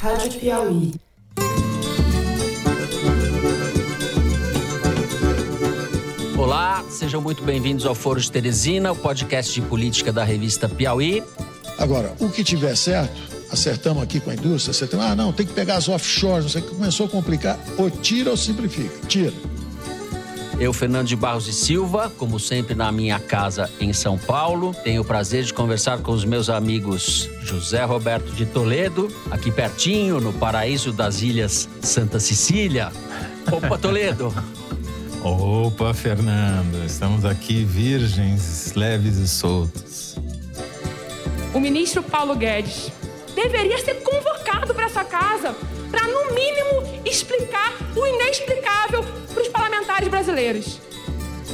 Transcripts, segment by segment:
Rádio Piauí. Olá, sejam muito bem-vindos ao Foro de Teresina, o podcast de política da revista Piauí. Agora, o que tiver certo, acertamos aqui com a indústria, acertamos, ah, não, tem que pegar as offshores, não sei o que, começou a complicar, ou tira ou simplifica? Tira. Eu, Fernando de Barros e Silva, como sempre na minha casa em São Paulo, tenho o prazer de conversar com os meus amigos José Roberto de Toledo, aqui pertinho, no paraíso das Ilhas Santa Cecília. Opa, Toledo! Opa, Fernando, estamos aqui virgens, leves e soltos. O ministro Paulo Guedes deveria ser convocado para essa casa para, no mínimo, explicar o inexplicável para os parlamentares brasileiros.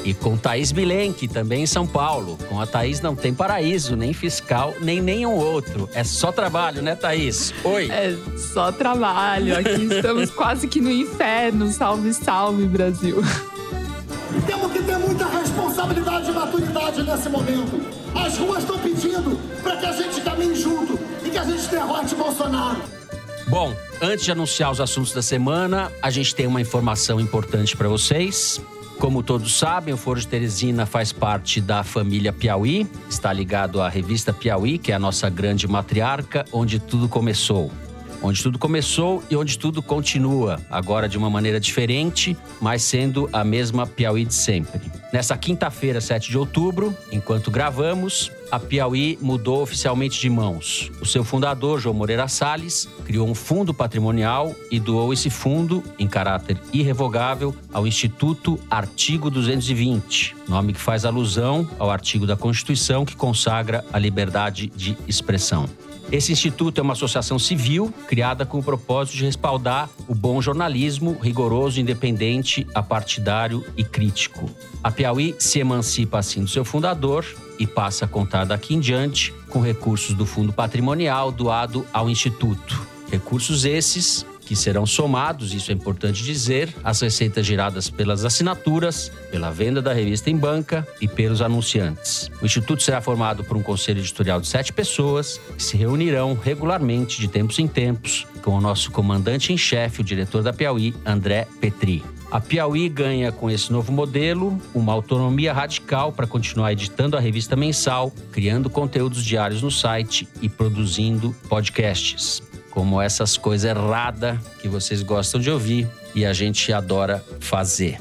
E com Thaís Bilenque, também em São Paulo. Com a Thaís não tem paraíso, nem fiscal, nem nenhum outro. É só trabalho, né, Thaís? Oi. É só trabalho. Aqui estamos quase que no inferno. Salve, salve, Brasil. Temos que ter muita responsabilidade e maturidade nesse momento. As ruas estão pedindo para que a gente caminhe junto e que a gente derrote Bolsonaro. Bom, antes de anunciar os assuntos da semana, a gente tem uma informação importante para vocês. Como todos sabem, o Foro de Teresina faz parte da família Piauí, está ligado à revista Piauí, que é a nossa grande matriarca, onde tudo começou onde tudo começou e onde tudo continua, agora de uma maneira diferente, mas sendo a mesma Piauí de sempre. Nessa quinta-feira, 7 de outubro, enquanto gravamos, a Piauí mudou oficialmente de mãos. O seu fundador, João Moreira Salles, criou um fundo patrimonial e doou esse fundo, em caráter irrevogável, ao Instituto Artigo 220, nome que faz alusão ao artigo da Constituição que consagra a liberdade de expressão. Esse instituto é uma associação civil criada com o propósito de respaldar o bom jornalismo rigoroso, independente, apartidário e crítico. A Piauí se emancipa assim do seu fundador e passa a contar daqui em diante com recursos do fundo patrimonial doado ao instituto. Recursos esses que serão somados, isso é importante dizer, às receitas geradas pelas assinaturas, pela venda da revista em banca e pelos anunciantes. O Instituto será formado por um conselho editorial de sete pessoas que se reunirão regularmente, de tempos em tempos, com o nosso comandante em chefe, o diretor da Piauí, André Petri. A Piauí ganha com esse novo modelo uma autonomia radical para continuar editando a revista mensal, criando conteúdos diários no site e produzindo podcasts como essas coisas erradas que vocês gostam de ouvir e a gente adora fazer.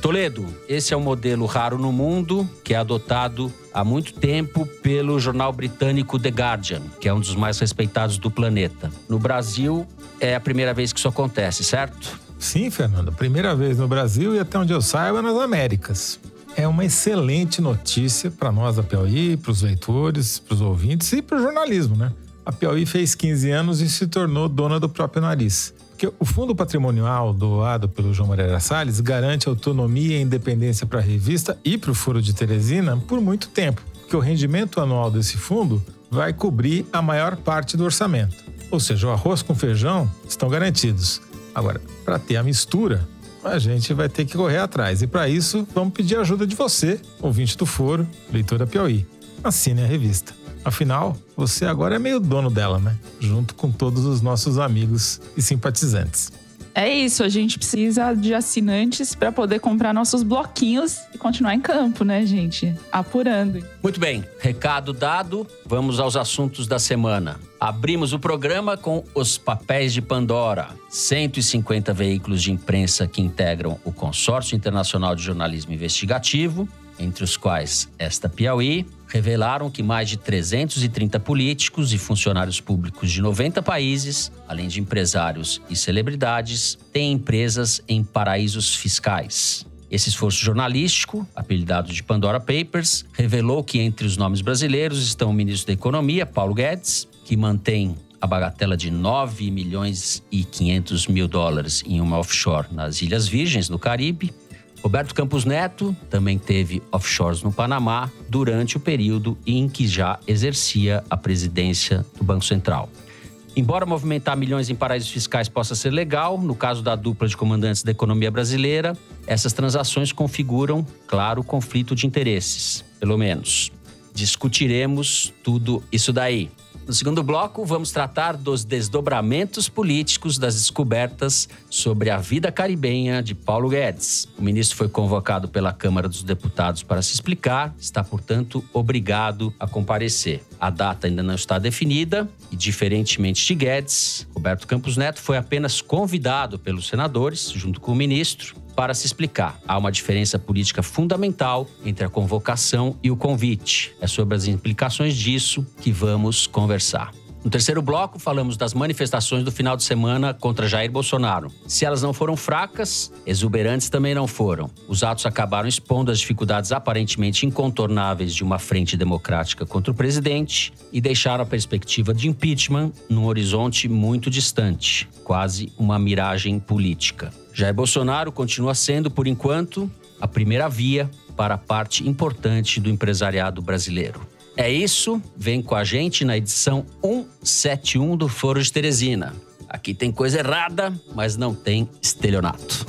Toledo, esse é um modelo raro no mundo que é adotado há muito tempo pelo jornal britânico The Guardian, que é um dos mais respeitados do planeta. No Brasil, é a primeira vez que isso acontece, certo? Sim, Fernando. Primeira vez no Brasil e até onde eu saiba, nas Américas. É uma excelente notícia para nós da Piauí, para os leitores, para os ouvintes e para o jornalismo, né? A Piauí fez 15 anos e se tornou dona do próprio nariz. Porque o fundo patrimonial doado pelo João Moreira Salles garante autonomia e independência para a revista e para o Foro de Teresina por muito tempo, porque o rendimento anual desse fundo vai cobrir a maior parte do orçamento. Ou seja, o arroz com feijão estão garantidos. Agora, para ter a mistura, a gente vai ter que correr atrás. E para isso, vamos pedir a ajuda de você, ouvinte do Foro, leitor da Piauí. Assine a revista. Afinal, você agora é meio dono dela, né? Junto com todos os nossos amigos e simpatizantes. É isso, a gente precisa de assinantes para poder comprar nossos bloquinhos e continuar em campo, né, gente? Apurando. Muito bem, recado dado, vamos aos assuntos da semana. Abrimos o programa com os papéis de Pandora. 150 veículos de imprensa que integram o Consórcio Internacional de Jornalismo Investigativo entre os quais esta Piauí, revelaram que mais de 330 políticos e funcionários públicos de 90 países, além de empresários e celebridades, têm empresas em paraísos fiscais. Esse esforço jornalístico, apelidado de Pandora Papers, revelou que entre os nomes brasileiros estão o ministro da Economia, Paulo Guedes, que mantém a bagatela de 9 milhões e 500 mil dólares em uma offshore nas Ilhas Virgens, no Caribe, Roberto Campos Neto também teve offshores no Panamá durante o período em que já exercia a presidência do Banco Central. Embora movimentar milhões em paraísos fiscais possa ser legal, no caso da dupla de comandantes da economia brasileira, essas transações configuram, claro, conflito de interesses, pelo menos. Discutiremos tudo isso daí. No segundo bloco, vamos tratar dos desdobramentos políticos das descobertas sobre a vida caribenha de Paulo Guedes. O ministro foi convocado pela Câmara dos Deputados para se explicar, está, portanto, obrigado a comparecer. A data ainda não está definida e, diferentemente de Guedes, Roberto Campos Neto foi apenas convidado pelos senadores, junto com o ministro, para se explicar. Há uma diferença política fundamental entre a convocação e o convite. É sobre as implicações disso que vamos conversar. No terceiro bloco, falamos das manifestações do final de semana contra Jair Bolsonaro. Se elas não foram fracas, exuberantes também não foram. Os atos acabaram expondo as dificuldades aparentemente incontornáveis de uma frente democrática contra o presidente e deixaram a perspectiva de impeachment num horizonte muito distante, quase uma miragem política. Jair Bolsonaro continua sendo, por enquanto, a primeira via para a parte importante do empresariado brasileiro. É isso, vem com a gente na edição 171 do Foro de Teresina. Aqui tem coisa errada, mas não tem estelionato.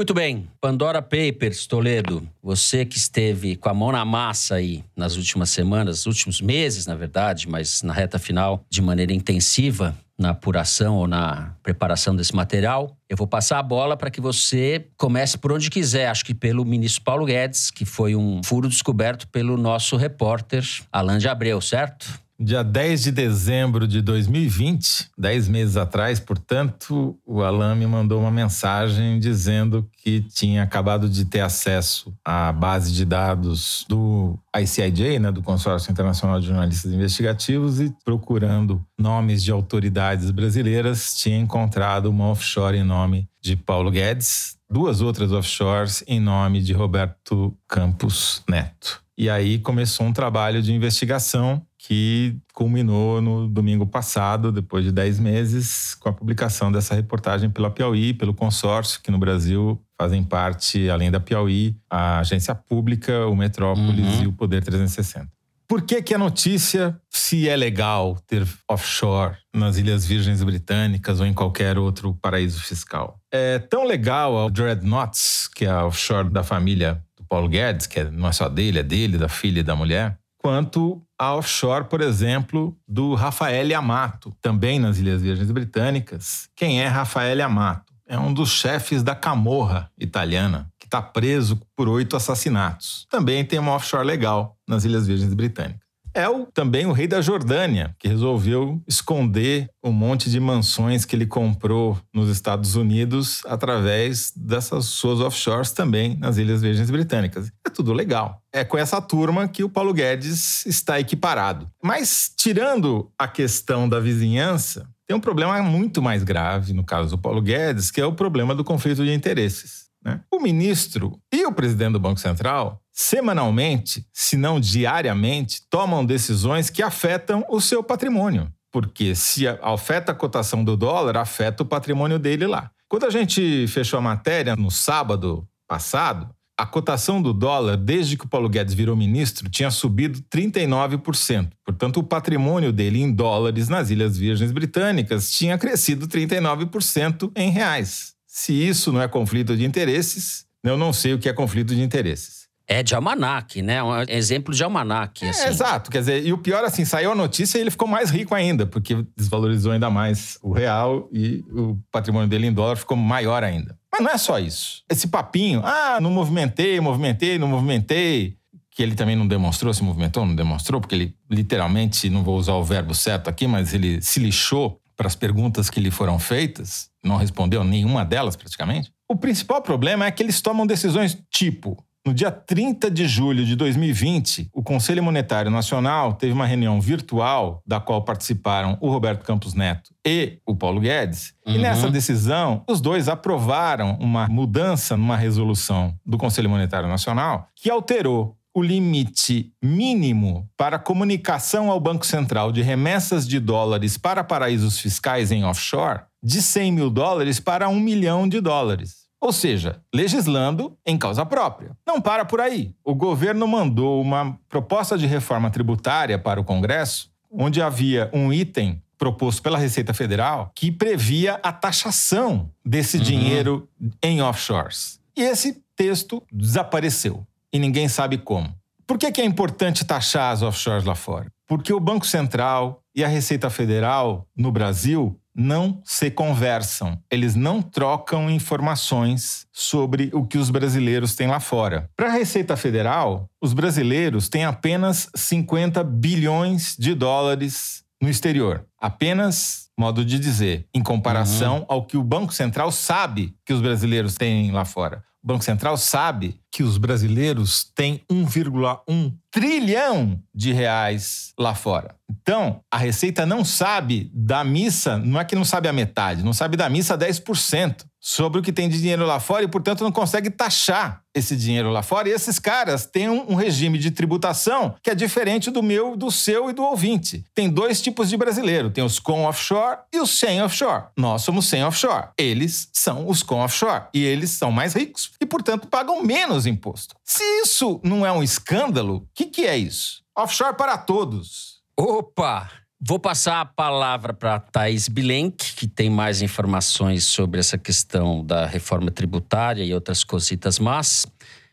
Muito bem, Pandora Papers, Toledo. Você que esteve com a mão na massa aí nas últimas semanas, últimos meses, na verdade, mas na reta final, de maneira intensiva, na apuração ou na preparação desse material. Eu vou passar a bola para que você comece por onde quiser. Acho que pelo ministro Paulo Guedes, que foi um furo descoberto pelo nosso repórter Alain de Abreu, certo? Dia 10 de dezembro de 2020, 10 meses atrás, portanto, o Alain me mandou uma mensagem dizendo que tinha acabado de ter acesso à base de dados do ICIJ, né, do Consórcio Internacional de Jornalistas Investigativos, e procurando nomes de autoridades brasileiras, tinha encontrado uma offshore em nome de Paulo Guedes, duas outras offshores em nome de Roberto Campos Neto. E aí começou um trabalho de investigação que culminou no domingo passado, depois de 10 meses, com a publicação dessa reportagem pela Piauí, pelo consórcio, que no Brasil fazem parte, além da Piauí, a agência pública, o Metrópolis uhum. e o Poder 360. Por que, que a notícia, se é legal ter offshore nas Ilhas Virgens Britânicas ou em qualquer outro paraíso fiscal? É tão legal a Dreadnoughts, que é a offshore da família do Paulo Guedes, que é, não é só dele, é dele, da filha e da mulher, quanto a offshore, por exemplo, do Rafael Amato, também nas Ilhas Virgens Britânicas. Quem é Rafael Amato? É um dos chefes da Camorra italiana, que está preso por oito assassinatos. Também tem uma offshore legal nas Ilhas Virgens Britânicas é o, também o rei da Jordânia, que resolveu esconder um monte de mansões que ele comprou nos Estados Unidos através dessas suas offshores também nas Ilhas Virgens Britânicas. É tudo legal. É com essa turma que o Paulo Guedes está equiparado. Mas, tirando a questão da vizinhança, tem um problema muito mais grave no caso do Paulo Guedes, que é o problema do conflito de interesses. Né? O ministro e o presidente do Banco Central semanalmente, se não diariamente, tomam decisões que afetam o seu patrimônio. Porque se afeta a cotação do dólar, afeta o patrimônio dele lá. Quando a gente fechou a matéria no sábado passado, a cotação do dólar, desde que o Paulo Guedes virou ministro, tinha subido 39%. Portanto, o patrimônio dele em dólares nas Ilhas Virgens Britânicas tinha crescido 39% em reais. Se isso não é conflito de interesses, eu não sei o que é conflito de interesses. É de almanac, né? Um exemplo de almanac. É, assim. exato. Quer dizer, e o pior, assim, saiu a notícia e ele ficou mais rico ainda, porque desvalorizou ainda mais o real e o patrimônio dele em dólar ficou maior ainda. Mas não é só isso. Esse papinho, ah, não movimentei, movimentei, não movimentei, que ele também não demonstrou, se movimentou, não demonstrou, porque ele literalmente, não vou usar o verbo certo aqui, mas ele se lixou para as perguntas que lhe foram feitas, não respondeu nenhuma delas praticamente. O principal problema é que eles tomam decisões tipo no dia 30 de julho de 2020, o Conselho Monetário Nacional teve uma reunião virtual da qual participaram o Roberto Campos Neto e o Paulo Guedes. Uhum. E nessa decisão, os dois aprovaram uma mudança numa resolução do Conselho Monetário Nacional que alterou o limite mínimo para comunicação ao Banco Central de remessas de dólares para paraísos fiscais em offshore de 100 mil dólares para 1 milhão de dólares. Ou seja, legislando em causa própria. Não para por aí. O governo mandou uma proposta de reforma tributária para o Congresso, onde havia um item proposto pela Receita Federal que previa a taxação desse uhum. dinheiro em offshores. E esse texto desapareceu e ninguém sabe como. Por que, que é importante taxar as offshores lá fora? Porque o Banco Central e a Receita Federal no Brasil não se conversam, eles não trocam informações sobre o que os brasileiros têm lá fora. Para a Receita Federal, os brasileiros têm apenas 50 bilhões de dólares no exterior. Apenas, modo de dizer, em comparação uhum. ao que o Banco Central sabe que os brasileiros têm lá fora. O Banco Central sabe que os brasileiros têm 1,1 trilhão de reais lá fora. Então, a Receita não sabe da missa, não é que não sabe a metade, não sabe da missa 10% sobre o que tem de dinheiro lá fora e, portanto, não consegue taxar esse dinheiro lá fora. E esses caras têm um, regime de tributação que é diferente do meu, do seu e do ouvinte. Tem dois tipos de brasileiro: tem os com offshore e os sem offshore. Nós somos sem offshore. Eles são os com offshore. E eles são mais ricos e, portanto, pagam menos imposto. Se isso não é um escândalo, o que, que é isso? Offshore para todos. Opa! Vou passar a palavra para Thaís Bilenk, que tem mais informações sobre essa questão da reforma tributária e outras cositas más.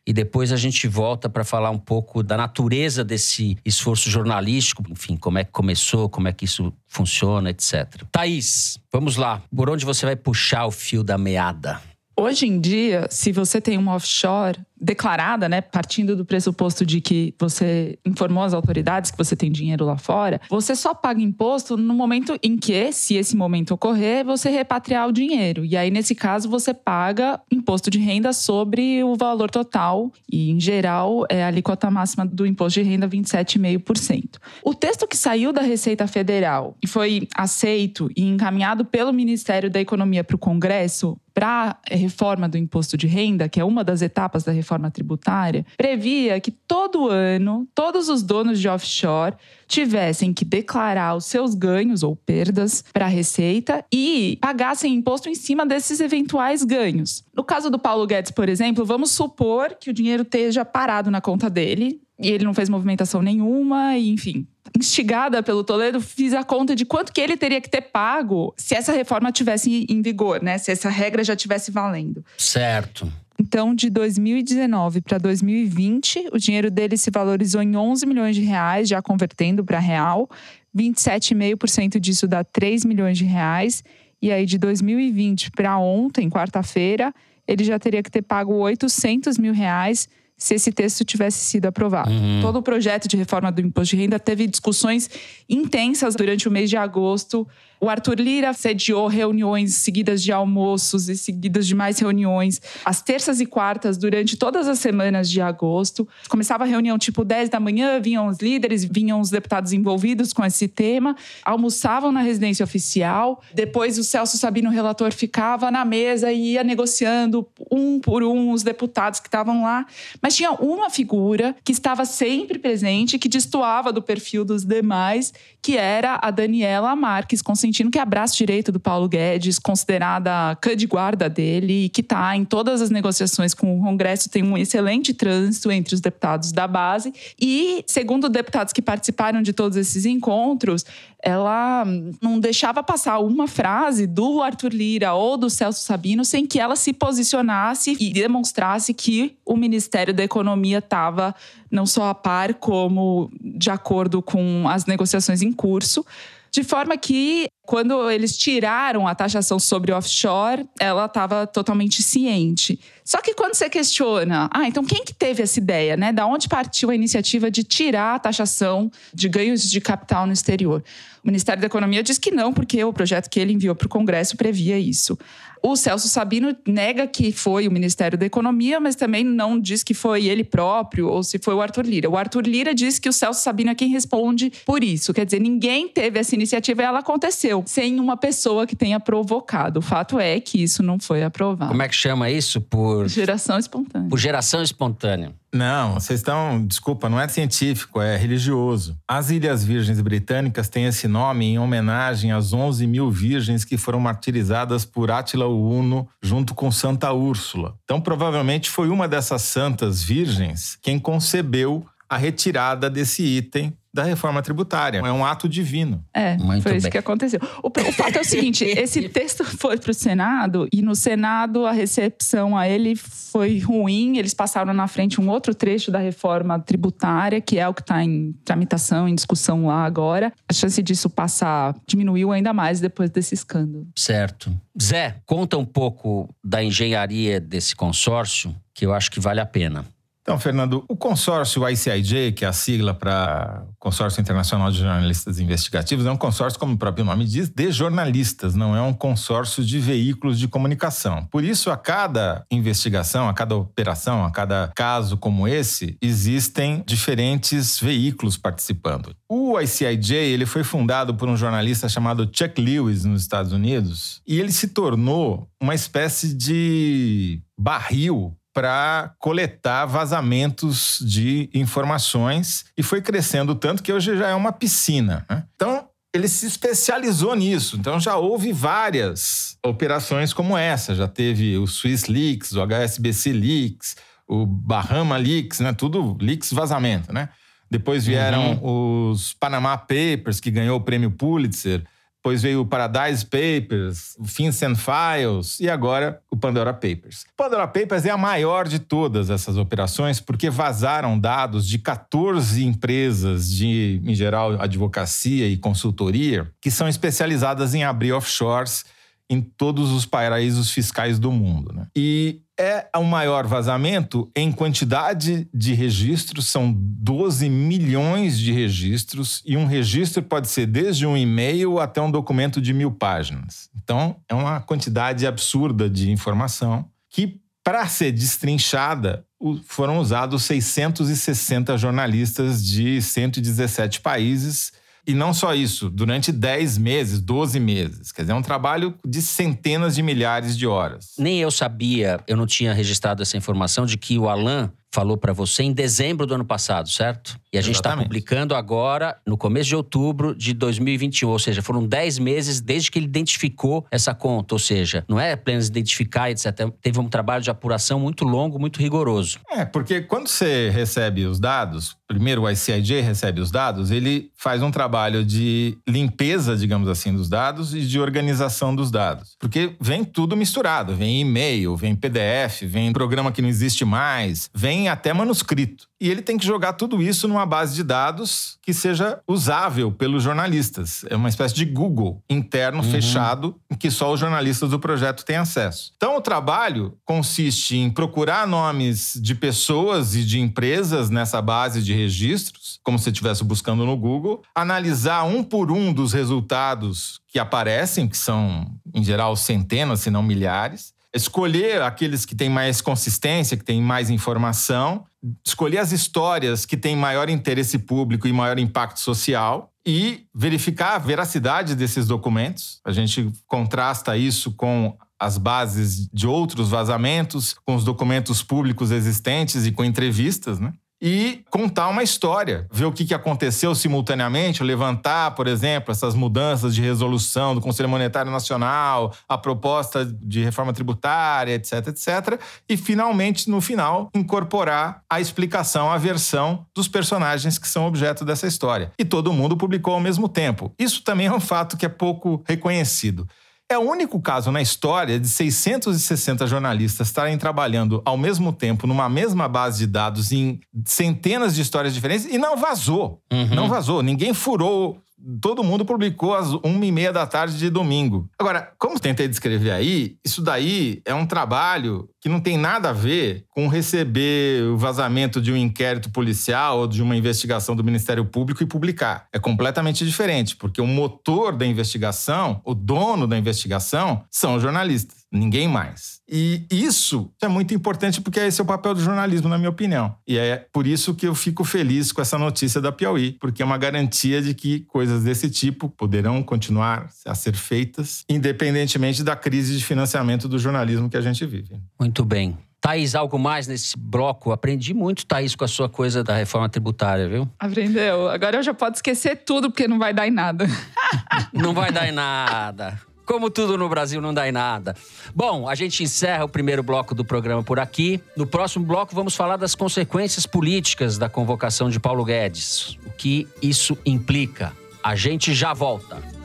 E depois a gente volta para falar um pouco da natureza desse esforço jornalístico, enfim, como é que começou, como é que isso funciona, etc. Thaís, vamos lá. Por onde você vai puxar o fio da meada? Hoje em dia, se você tem uma offshore, declarada, né, partindo do pressuposto de que você informou as autoridades que você tem dinheiro lá fora, você só paga imposto no momento em que, se esse momento ocorrer, você repatriar o dinheiro. E aí, nesse caso, você paga imposto de renda sobre o valor total. E, em geral, é a alíquota máxima do imposto de renda 27,5%. O texto que saiu da Receita Federal e foi aceito e encaminhado pelo Ministério da Economia para o Congresso para a reforma do imposto de renda, que é uma das etapas da reforma tributária, previa que todo ano todos os donos de offshore tivessem que declarar os seus ganhos ou perdas para a Receita e pagassem imposto em cima desses eventuais ganhos. No caso do Paulo Guedes, por exemplo, vamos supor que o dinheiro esteja parado na conta dele e ele não fez movimentação nenhuma, e, enfim. Instigada pelo Toledo, fiz a conta de quanto que ele teria que ter pago se essa reforma tivesse em vigor, né? Se essa regra já tivesse valendo. Certo. Então, de 2019 para 2020, o dinheiro dele se valorizou em 11 milhões de reais, já convertendo para real. 27,5% disso dá 3 milhões de reais. E aí, de 2020 para ontem, quarta-feira, ele já teria que ter pago 800 mil reais se esse texto tivesse sido aprovado. Uhum. Todo o projeto de reforma do imposto de renda teve discussões intensas durante o mês de agosto o Arthur Lira sediou reuniões seguidas de almoços e seguidas de mais reuniões, às terças e quartas, durante todas as semanas de agosto. Começava a reunião tipo 10 da manhã, vinham os líderes, vinham os deputados envolvidos com esse tema, almoçavam na residência oficial. Depois o Celso Sabino, relator, ficava na mesa e ia negociando um por um os deputados que estavam lá. Mas tinha uma figura que estava sempre presente, que destoava do perfil dos demais, que era a Daniela Marques, sentindo que é braço direito do Paulo Guedes, considerada cã de guarda dele, e que está em todas as negociações com o Congresso, tem um excelente trânsito entre os deputados da base. E, segundo deputados que participaram de todos esses encontros, ela não deixava passar uma frase do Arthur Lira ou do Celso Sabino sem que ela se posicionasse e demonstrasse que o Ministério da Economia estava não só a par, como de acordo com as negociações em curso. De forma que, quando eles tiraram a taxação sobre offshore, ela estava totalmente ciente. Só que quando você questiona, ah, então quem que teve essa ideia, né? Da onde partiu a iniciativa de tirar a taxação de ganhos de capital no exterior? O Ministério da Economia diz que não, porque o projeto que ele enviou para o Congresso previa isso. O Celso Sabino nega que foi o Ministério da Economia, mas também não diz que foi ele próprio ou se foi o Arthur Lira. O Arthur Lira diz que o Celso Sabino é quem responde por isso. Quer dizer, ninguém teve essa iniciativa e ela aconteceu sem uma pessoa que tenha provocado. O fato é que isso não foi aprovado. Como é que chama isso? Por geração espontânea. Por geração espontânea. Não, vocês estão. Desculpa, não é científico, é religioso. As Ilhas Virgens Britânicas têm esse nome em homenagem às 11 mil virgens que foram martirizadas por Átila Uno junto com Santa Úrsula. Então, provavelmente foi uma dessas santas virgens quem concebeu a retirada desse item da reforma tributária. É um ato divino. É, Muito foi isso bem. que aconteceu. O, o fato é o seguinte: esse texto foi para o Senado e no Senado a recepção a ele foi ruim. Eles passaram na frente um outro trecho da reforma tributária, que é o que está em tramitação, em discussão lá agora. A chance disso passar diminuiu ainda mais depois desse escândalo. Certo. Zé, conta um pouco da engenharia desse consórcio, que eu acho que vale a pena. Então, Fernando, o consórcio ICIJ, que é a sigla para Consórcio Internacional de Jornalistas Investigativos, é um consórcio, como o próprio nome diz, de jornalistas, não é um consórcio de veículos de comunicação. Por isso, a cada investigação, a cada operação, a cada caso como esse, existem diferentes veículos participando. O ICIJ ele foi fundado por um jornalista chamado Chuck Lewis nos Estados Unidos e ele se tornou uma espécie de barril para coletar vazamentos de informações e foi crescendo tanto que hoje já é uma piscina. né? Então, ele se especializou nisso. Então, já houve várias operações como essa. Já teve o Swiss Leaks, o HSBC Leaks, o Bahama Leaks, né? Tudo leaks vazamento, né? Depois vieram os Panama Papers, que ganhou o prêmio Pulitzer. Depois veio o Paradise Papers, o FinCEN Files e agora o Pandora Papers. O Pandora Papers é a maior de todas essas operações porque vazaram dados de 14 empresas de, em geral, advocacia e consultoria que são especializadas em abrir offshores em todos os paraísos fiscais do mundo. Né? E é o maior vazamento em quantidade de registros, são 12 milhões de registros, e um registro pode ser desde um e-mail até um documento de mil páginas. Então, é uma quantidade absurda de informação que, para ser destrinchada, foram usados 660 jornalistas de 117 países. E não só isso, durante 10 meses, 12 meses. Quer dizer, é um trabalho de centenas de milhares de horas. Nem eu sabia, eu não tinha registrado essa informação de que o Alan falou para você em dezembro do ano passado, certo? E a gente está publicando agora no começo de outubro de 2021, ou seja, foram 10 meses desde que ele identificou essa conta, ou seja, não é apenas identificar, etc. Teve um trabalho de apuração muito longo, muito rigoroso. É, porque quando você recebe os dados, primeiro o ICIJ recebe os dados, ele faz um trabalho de limpeza, digamos assim, dos dados e de organização dos dados. Porque vem tudo misturado, vem e-mail, vem PDF, vem programa que não existe mais, vem até manuscrito. E ele tem que jogar tudo isso numa base de dados que seja usável pelos jornalistas. É uma espécie de Google interno fechado em que só os jornalistas do projeto têm acesso. Então, o trabalho consiste em procurar nomes de pessoas e de empresas nessa base de registros, como se estivesse buscando no Google, analisar um por um dos resultados que aparecem, que são, em geral, centenas, se não milhares, escolher aqueles que têm mais consistência, que têm mais informação, escolher as histórias que têm maior interesse público e maior impacto social e verificar a veracidade desses documentos. A gente contrasta isso com as bases de outros vazamentos, com os documentos públicos existentes e com entrevistas, né? E contar uma história, ver o que aconteceu simultaneamente, levantar, por exemplo, essas mudanças de resolução do Conselho Monetário Nacional, a proposta de reforma tributária, etc, etc, e finalmente, no final, incorporar a explicação, a versão dos personagens que são objeto dessa história. E todo mundo publicou ao mesmo tempo. Isso também é um fato que é pouco reconhecido. É o único caso na história de 660 jornalistas estarem trabalhando ao mesmo tempo numa mesma base de dados em centenas de histórias diferentes e não vazou. Uhum. Não vazou. Ninguém furou. Todo mundo publicou às uma e meia da tarde de domingo. Agora, como tentei descrever aí, isso daí é um trabalho que não tem nada a ver com receber o vazamento de um inquérito policial ou de uma investigação do Ministério Público e publicar. É completamente diferente, porque o motor da investigação, o dono da investigação, são os jornalistas, ninguém mais. E isso é muito importante porque esse é o papel do jornalismo, na minha opinião. E é por isso que eu fico feliz com essa notícia da Piauí, porque é uma garantia de que coisas desse tipo poderão continuar a ser feitas, independentemente da crise de financiamento do jornalismo que a gente vive. Muito bem. Thaís, algo mais nesse bloco? Aprendi muito, Thaís, com a sua coisa da reforma tributária, viu? Aprendeu? Agora eu já posso esquecer tudo, porque não vai dar em nada. Não vai dar em nada. Como tudo no Brasil não dá em nada. Bom, a gente encerra o primeiro bloco do programa por aqui. No próximo bloco, vamos falar das consequências políticas da convocação de Paulo Guedes. O que isso implica. A gente já volta.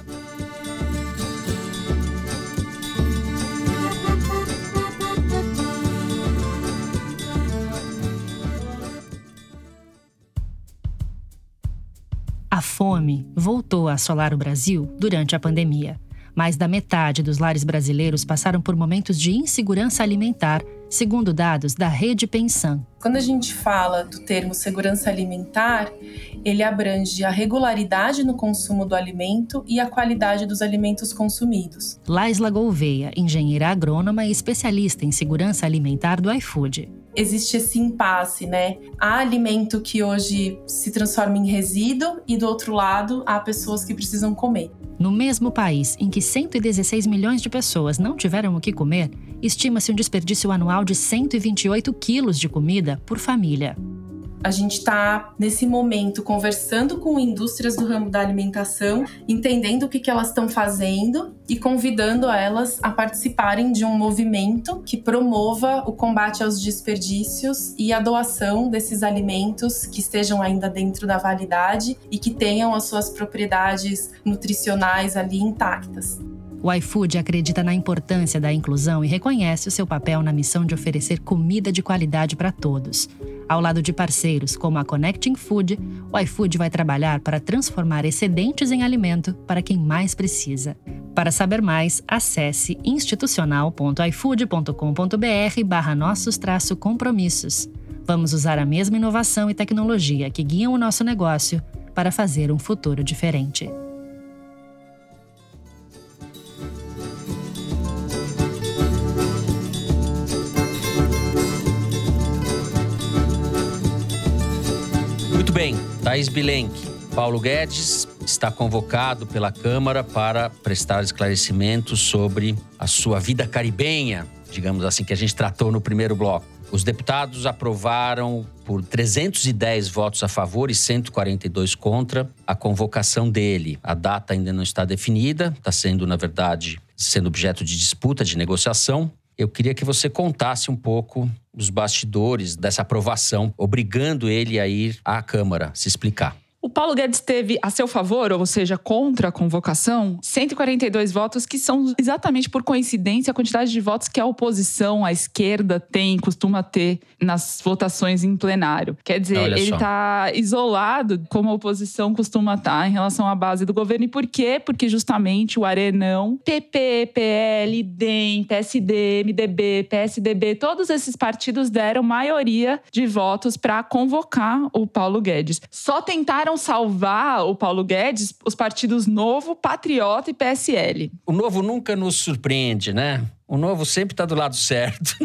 A fome voltou a assolar o Brasil durante a pandemia. Mais da metade dos lares brasileiros passaram por momentos de insegurança alimentar, segundo dados da Rede Pensão. Quando a gente fala do termo segurança alimentar, ele abrange a regularidade no consumo do alimento e a qualidade dos alimentos consumidos. Laisla Gouveia, engenheira agrônoma e especialista em segurança alimentar do iFood existe esse impasse, né? Há alimento que hoje se transforma em resíduo e do outro lado há pessoas que precisam comer. No mesmo país em que 116 milhões de pessoas não tiveram o que comer, estima-se um desperdício anual de 128 quilos de comida por família a gente está nesse momento conversando com indústrias do ramo da alimentação, entendendo o que, que elas estão fazendo e convidando elas a participarem de um movimento que promova o combate aos desperdícios e a doação desses alimentos que estejam ainda dentro da validade e que tenham as suas propriedades nutricionais ali intactas. O iFood acredita na importância da inclusão e reconhece o seu papel na missão de oferecer comida de qualidade para todos. Ao lado de parceiros como a Connecting Food, o iFood vai trabalhar para transformar excedentes em alimento para quem mais precisa. Para saber mais, acesse institucional.ifood.com.br barra nossos compromissos. Vamos usar a mesma inovação e tecnologia que guiam o nosso negócio para fazer um futuro diferente. Muito bem, Thais Bilenque. Paulo Guedes está convocado pela Câmara para prestar esclarecimentos sobre a sua vida caribenha, digamos assim, que a gente tratou no primeiro bloco. Os deputados aprovaram por 310 votos a favor e 142 contra a convocação dele. A data ainda não está definida, está sendo, na verdade, sendo objeto de disputa, de negociação. Eu queria que você contasse um pouco os bastidores dessa aprovação, obrigando ele a ir à Câmara se explicar. O Paulo Guedes teve a seu favor, ou seja, contra a convocação, 142 votos, que são exatamente por coincidência a quantidade de votos que a oposição, a esquerda, tem, costuma ter nas votações em plenário. Quer dizer, Olha ele está isolado, como a oposição costuma estar, tá, em relação à base do governo. E por quê? Porque justamente o Arenão, PP, PL, DEM, PSD, MDB, PSDB, todos esses partidos deram maioria de votos para convocar o Paulo Guedes. Só tentaram tentaram salvar o Paulo Guedes os partidos Novo, Patriota e PSL. O Novo nunca nos surpreende, né? O Novo sempre está do lado certo.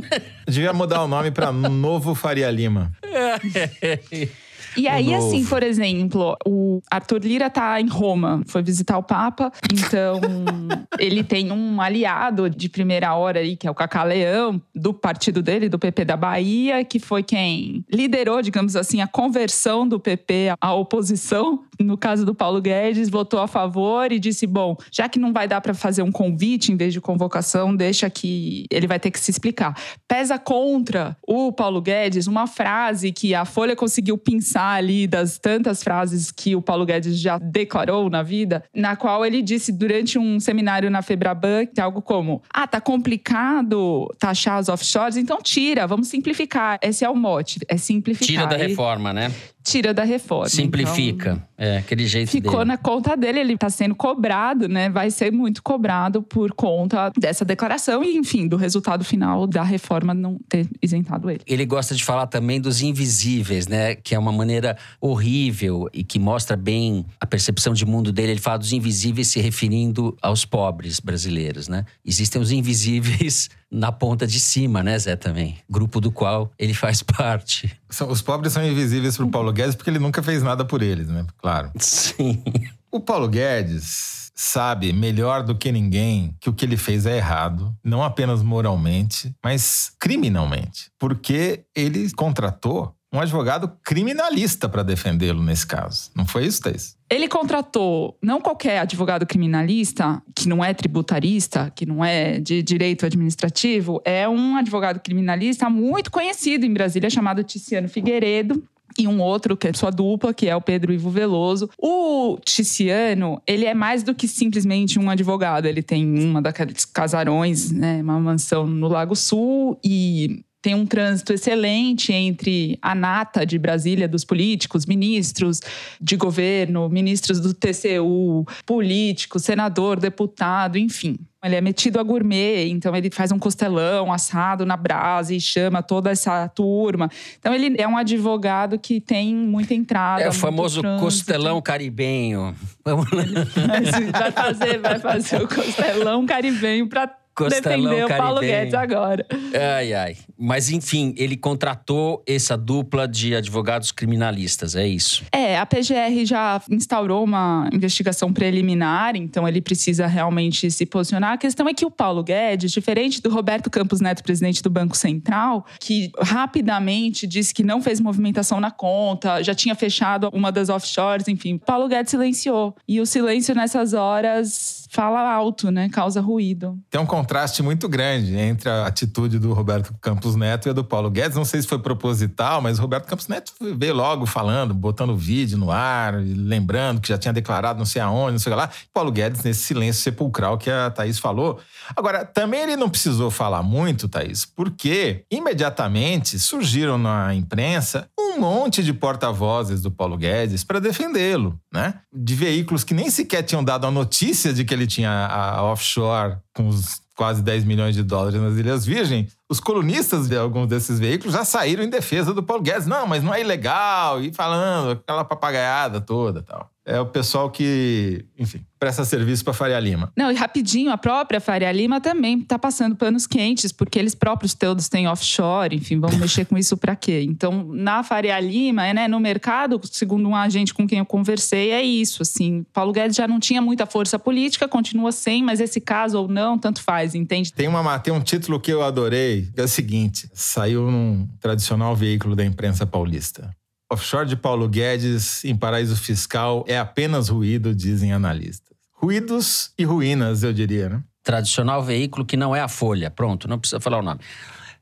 Devia mudar o nome para Novo Faria Lima. E aí, assim, por exemplo, o Arthur Lira tá em Roma, foi visitar o Papa, então ele tem um aliado de primeira hora aí, que é o Cacá Leão, do partido dele, do PP da Bahia, que foi quem liderou, digamos assim, a conversão do PP à oposição. No caso do Paulo Guedes, votou a favor e disse: bom, já que não vai dar para fazer um convite em vez de convocação, deixa que ele vai ter que se explicar. Pesa contra o Paulo Guedes uma frase que a Folha conseguiu pensar ali das tantas frases que o Paulo Guedes já declarou na vida, na qual ele disse durante um seminário na Febraban que é algo como: "Ah, tá complicado taxar os offshores, então tira, vamos simplificar". Esse é o mote, é simplificar. Tira da reforma, né? Tira da reforma. Simplifica. Então, é, aquele jeito ficou dele. na conta dele, ele está sendo cobrado, né? Vai ser muito cobrado por conta dessa declaração e, enfim, do resultado final da reforma não ter isentado ele. Ele gosta de falar também dos invisíveis, né? Que é uma maneira horrível e que mostra bem a percepção de mundo dele. Ele fala dos invisíveis se referindo aos pobres brasileiros, né? Existem os invisíveis na ponta de cima, né, Zé, também. Grupo do qual ele faz parte. Os pobres são invisíveis para o Paulo Guedes porque ele nunca fez nada por eles, né? Claro. Sim. O Paulo Guedes sabe melhor do que ninguém que o que ele fez é errado, não apenas moralmente, mas criminalmente, porque ele contratou um advogado criminalista para defendê-lo nesse caso. Não foi isso, Thais? Ele contratou não qualquer advogado criminalista, que não é tributarista, que não é de direito administrativo, é um advogado criminalista muito conhecido em Brasília, chamado Ticiano Figueiredo, e um outro que é sua dupla, que é o Pedro Ivo Veloso. O Ticiano, ele é mais do que simplesmente um advogado. Ele tem uma daqueles casarões, né, uma mansão no Lago Sul e tem um trânsito excelente entre a nata de Brasília dos políticos, ministros de governo, ministros do TCU, político, senador, deputado, enfim. Ele é metido a gourmet, então ele faz um costelão assado na brasa e chama toda essa turma. Então ele é um advogado que tem muita entrada. É o famoso trânsito. costelão caribenho. Vamos lá. Vai fazer, vai fazer o costelão caribenho para defender o Paulo Guedes agora. Ai, ai. Mas, enfim, ele contratou essa dupla de advogados criminalistas, é isso? É, a PGR já instaurou uma investigação preliminar, então ele precisa realmente se posicionar. A questão é que o Paulo Guedes, diferente do Roberto Campos Neto, presidente do Banco Central, que rapidamente disse que não fez movimentação na conta, já tinha fechado uma das offshores, enfim, Paulo Guedes silenciou. E o silêncio nessas horas fala alto, né? Causa ruído. Tem um contraste muito grande entre a atitude do Roberto Campos Neto e a do Paulo Guedes. Não sei se foi proposital, mas o Roberto Campos Neto veio logo falando, botando vídeo no ar, lembrando que já tinha declarado não sei aonde, não sei lá. Paulo Guedes nesse silêncio sepulcral que a Thaís falou. Agora, também ele não precisou falar muito, Thaís, porque imediatamente surgiram na imprensa um monte de porta-vozes do Paulo Guedes para defendê-lo, né? De veículos que nem sequer tinham dado a notícia de que ele tinha a offshore com os quase 10 milhões de dólares nas Ilhas Virgens, os colunistas de alguns desses veículos já saíram em defesa do Paulo Guedes. Não, mas não é ilegal, e falando aquela papagaiada toda tal é o pessoal que, enfim, presta serviço para Faria Lima. Não, e rapidinho, a própria Faria Lima também está passando panos quentes, porque eles próprios todos têm offshore, enfim, vamos mexer com isso para quê? Então, na Faria Lima, né, no mercado, segundo um agente com quem eu conversei, é isso, assim, Paulo Guedes já não tinha muita força política, continua sem, mas esse caso ou não, tanto faz, entende? Tem, uma, tem um título que eu adorei, que é o seguinte, saiu num tradicional veículo da imprensa paulista. Offshore de Paulo Guedes em paraíso fiscal é apenas ruído, dizem analistas. Ruídos e ruínas, eu diria, né? Tradicional veículo que não é a Folha. Pronto, não precisa falar o nome.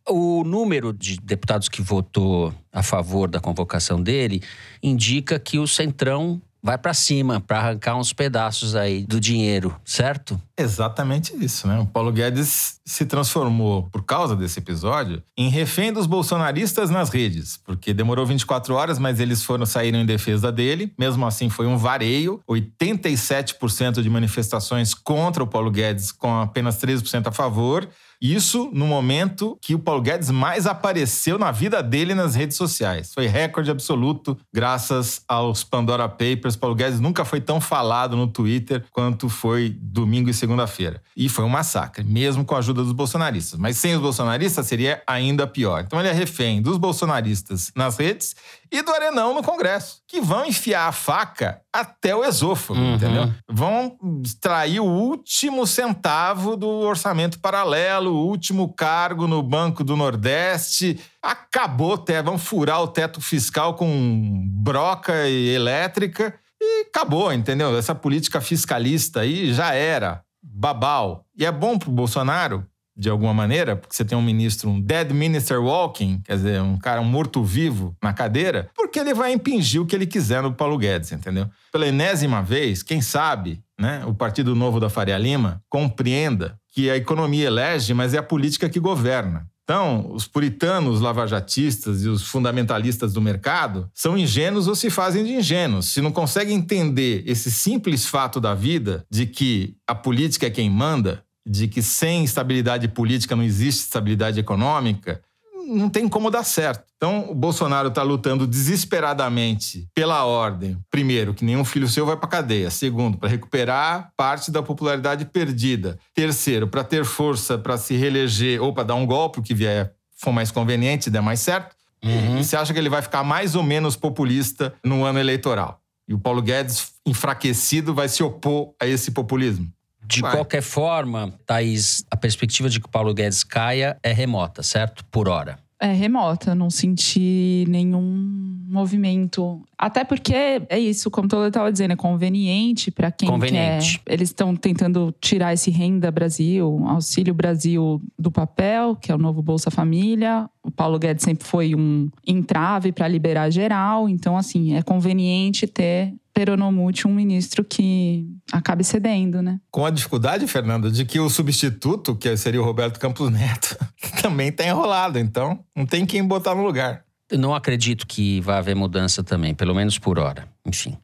O número de deputados que votou a favor da convocação dele indica que o Centrão vai para cima para arrancar uns pedaços aí do dinheiro, certo? Exatamente isso, né? O Paulo Guedes se transformou, por causa desse episódio, em refém dos bolsonaristas nas redes, porque demorou 24 horas, mas eles foram saíram em defesa dele. Mesmo assim, foi um vareio, 87% de manifestações contra o Paulo Guedes, com apenas 13% a favor. Isso no momento que o Paulo Guedes mais apareceu na vida dele nas redes sociais. Foi recorde absoluto, graças aos Pandora Papers. Paulo Guedes nunca foi tão falado no Twitter quanto foi domingo e segunda-feira. E foi um massacre, mesmo com a ajuda dos bolsonaristas. Mas sem os bolsonaristas seria ainda pior. Então ele é refém dos bolsonaristas nas redes e do Arenão no Congresso, que vão enfiar a faca até o esôfago, uhum. entendeu? Vão extrair o último centavo do orçamento paralelo, o último cargo no Banco do Nordeste. Acabou, vão furar o teto fiscal com broca e elétrica e acabou, entendeu? Essa política fiscalista aí já era. Babal. E é bom pro Bolsonaro, de alguma maneira, porque você tem um ministro, um dead minister walking, quer dizer, um cara um morto-vivo na cadeira, porque ele vai impingir o que ele quiser no Paulo Guedes, entendeu? Pela enésima vez, quem sabe, né, o Partido Novo da Faria Lima compreenda que a economia elege, mas é a política que governa. Então, os puritanos lavajatistas e os fundamentalistas do mercado são ingênuos ou se fazem de ingênuos. Se não conseguem entender esse simples fato da vida de que a política é quem manda, de que sem estabilidade política não existe estabilidade econômica, não tem como dar certo. Então, o Bolsonaro está lutando desesperadamente pela ordem. Primeiro, que nenhum filho seu vai para cadeia. Segundo, para recuperar parte da popularidade perdida. Terceiro, para ter força para se reeleger ou para dar um golpe, o que vier for mais conveniente, der mais certo. Uhum. E você acha que ele vai ficar mais ou menos populista no ano eleitoral? E o Paulo Guedes, enfraquecido, vai se opor a esse populismo? De Vai. qualquer forma, Thaís, a perspectiva de que o Paulo Guedes caia é remota, certo? Por hora. É remota, não senti nenhum movimento. Até porque é isso, como eu estava dizendo, é conveniente para quem Conveniente. quer. Eles estão tentando tirar esse Renda Brasil, Auxílio Brasil do papel, que é o novo Bolsa Família. O Paulo Guedes sempre foi um entrave para liberar geral. Então, assim, é conveniente ter peronomútil um ministro que acabe cedendo, né? Com a dificuldade, Fernanda, de que o substituto, que seria o Roberto Campos Neto, também tá enrolado. Então, não tem quem botar no lugar. Eu não acredito que vai haver mudança também, pelo menos por hora. Enfim,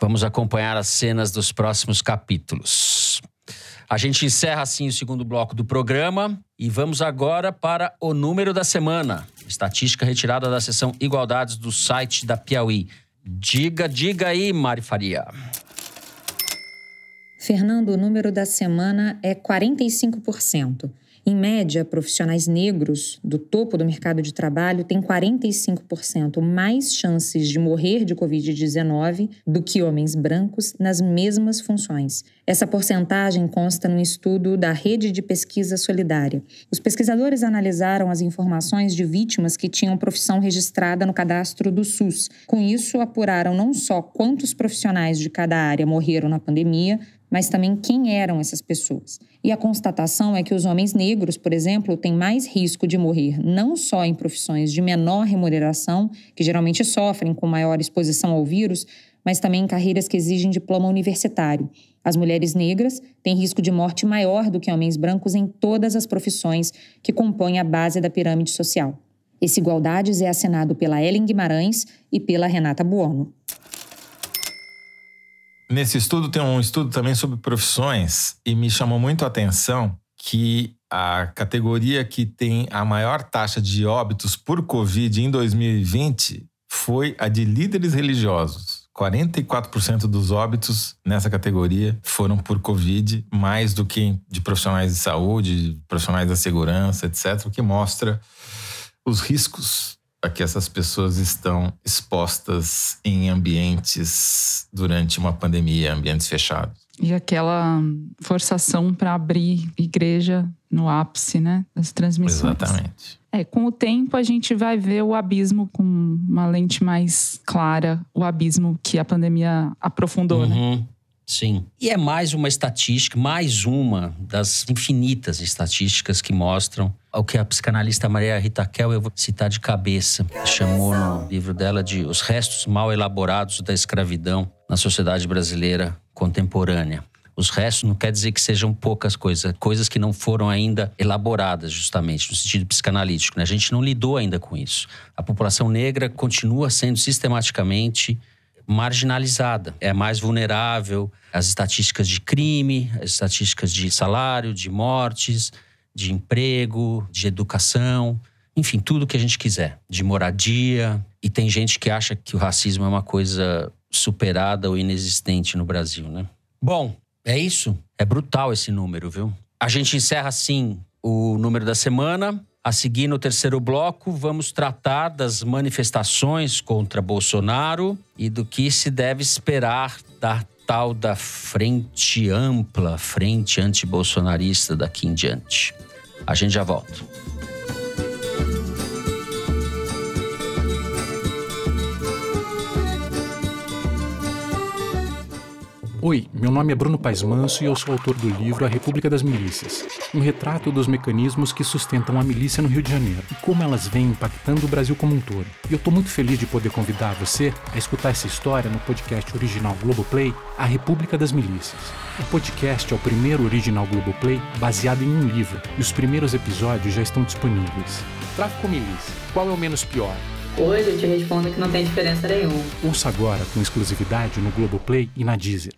vamos acompanhar as cenas dos próximos capítulos. A gente encerra assim o segundo bloco do programa e vamos agora para o número da semana. Estatística retirada da seção Igualdades do site da Piauí. Diga, diga aí, Mari Faria. Fernando, o número da semana é 45%. Em média, profissionais negros do topo do mercado de trabalho têm 45% mais chances de morrer de Covid-19 do que homens brancos nas mesmas funções. Essa porcentagem consta num estudo da Rede de Pesquisa Solidária. Os pesquisadores analisaram as informações de vítimas que tinham profissão registrada no cadastro do SUS. Com isso, apuraram não só quantos profissionais de cada área morreram na pandemia, mas também quem eram essas pessoas. E a constatação é que os homens negros, por exemplo, têm mais risco de morrer não só em profissões de menor remuneração, que geralmente sofrem com maior exposição ao vírus, mas também em carreiras que exigem diploma universitário. As mulheres negras têm risco de morte maior do que homens brancos em todas as profissões que compõem a base da pirâmide social. Esse Igualdades é assinado pela Ellen Guimarães e pela Renata Buono. Nesse estudo tem um estudo também sobre profissões e me chamou muito a atenção que a categoria que tem a maior taxa de óbitos por Covid em 2020 foi a de líderes religiosos. 44% dos óbitos nessa categoria foram por Covid, mais do que de profissionais de saúde, profissionais da segurança, etc., o que mostra os riscos a que essas pessoas estão expostas em ambientes durante uma pandemia, ambientes fechados. E aquela forçação para abrir igreja no ápice, né, das transmissões. Exatamente. É, com o tempo a gente vai ver o abismo com uma lente mais clara, o abismo que a pandemia aprofundou, né? Sim. E é mais uma estatística, mais uma das infinitas estatísticas que mostram o que a psicanalista Maria Rita Kel, eu vou citar de cabeça, chamou no livro dela de Os Restos Mal Elaborados da Escravidão na Sociedade Brasileira Contemporânea. Os restos não quer dizer que sejam poucas coisas, coisas que não foram ainda elaboradas, justamente, no sentido psicanalítico. Né? A gente não lidou ainda com isso. A população negra continua sendo sistematicamente marginalizada, é mais vulnerável às estatísticas de crime, às estatísticas de salário, de mortes, de emprego, de educação, enfim, tudo que a gente quiser, de moradia. E tem gente que acha que o racismo é uma coisa superada ou inexistente no Brasil, né? Bom, é isso. É brutal esse número, viu? A gente encerra assim o número da semana. A seguir, no terceiro bloco, vamos tratar das manifestações contra Bolsonaro e do que se deve esperar da tal da frente ampla, frente antibolsonarista daqui em diante. A gente já volta. Oi, meu nome é Bruno Paes Manso e eu sou autor do livro A República das Milícias, um retrato dos mecanismos que sustentam a milícia no Rio de Janeiro e como elas vêm impactando o Brasil como um todo. E eu estou muito feliz de poder convidar você a escutar essa história no podcast original Globoplay, A República das Milícias. O podcast é o primeiro original Globoplay baseado em um livro e os primeiros episódios já estão disponíveis. Tráfico milícia? Qual é o menos pior? Hoje eu te respondo que não tem diferença nenhuma. Ouça agora com exclusividade no Globoplay e na Deezer.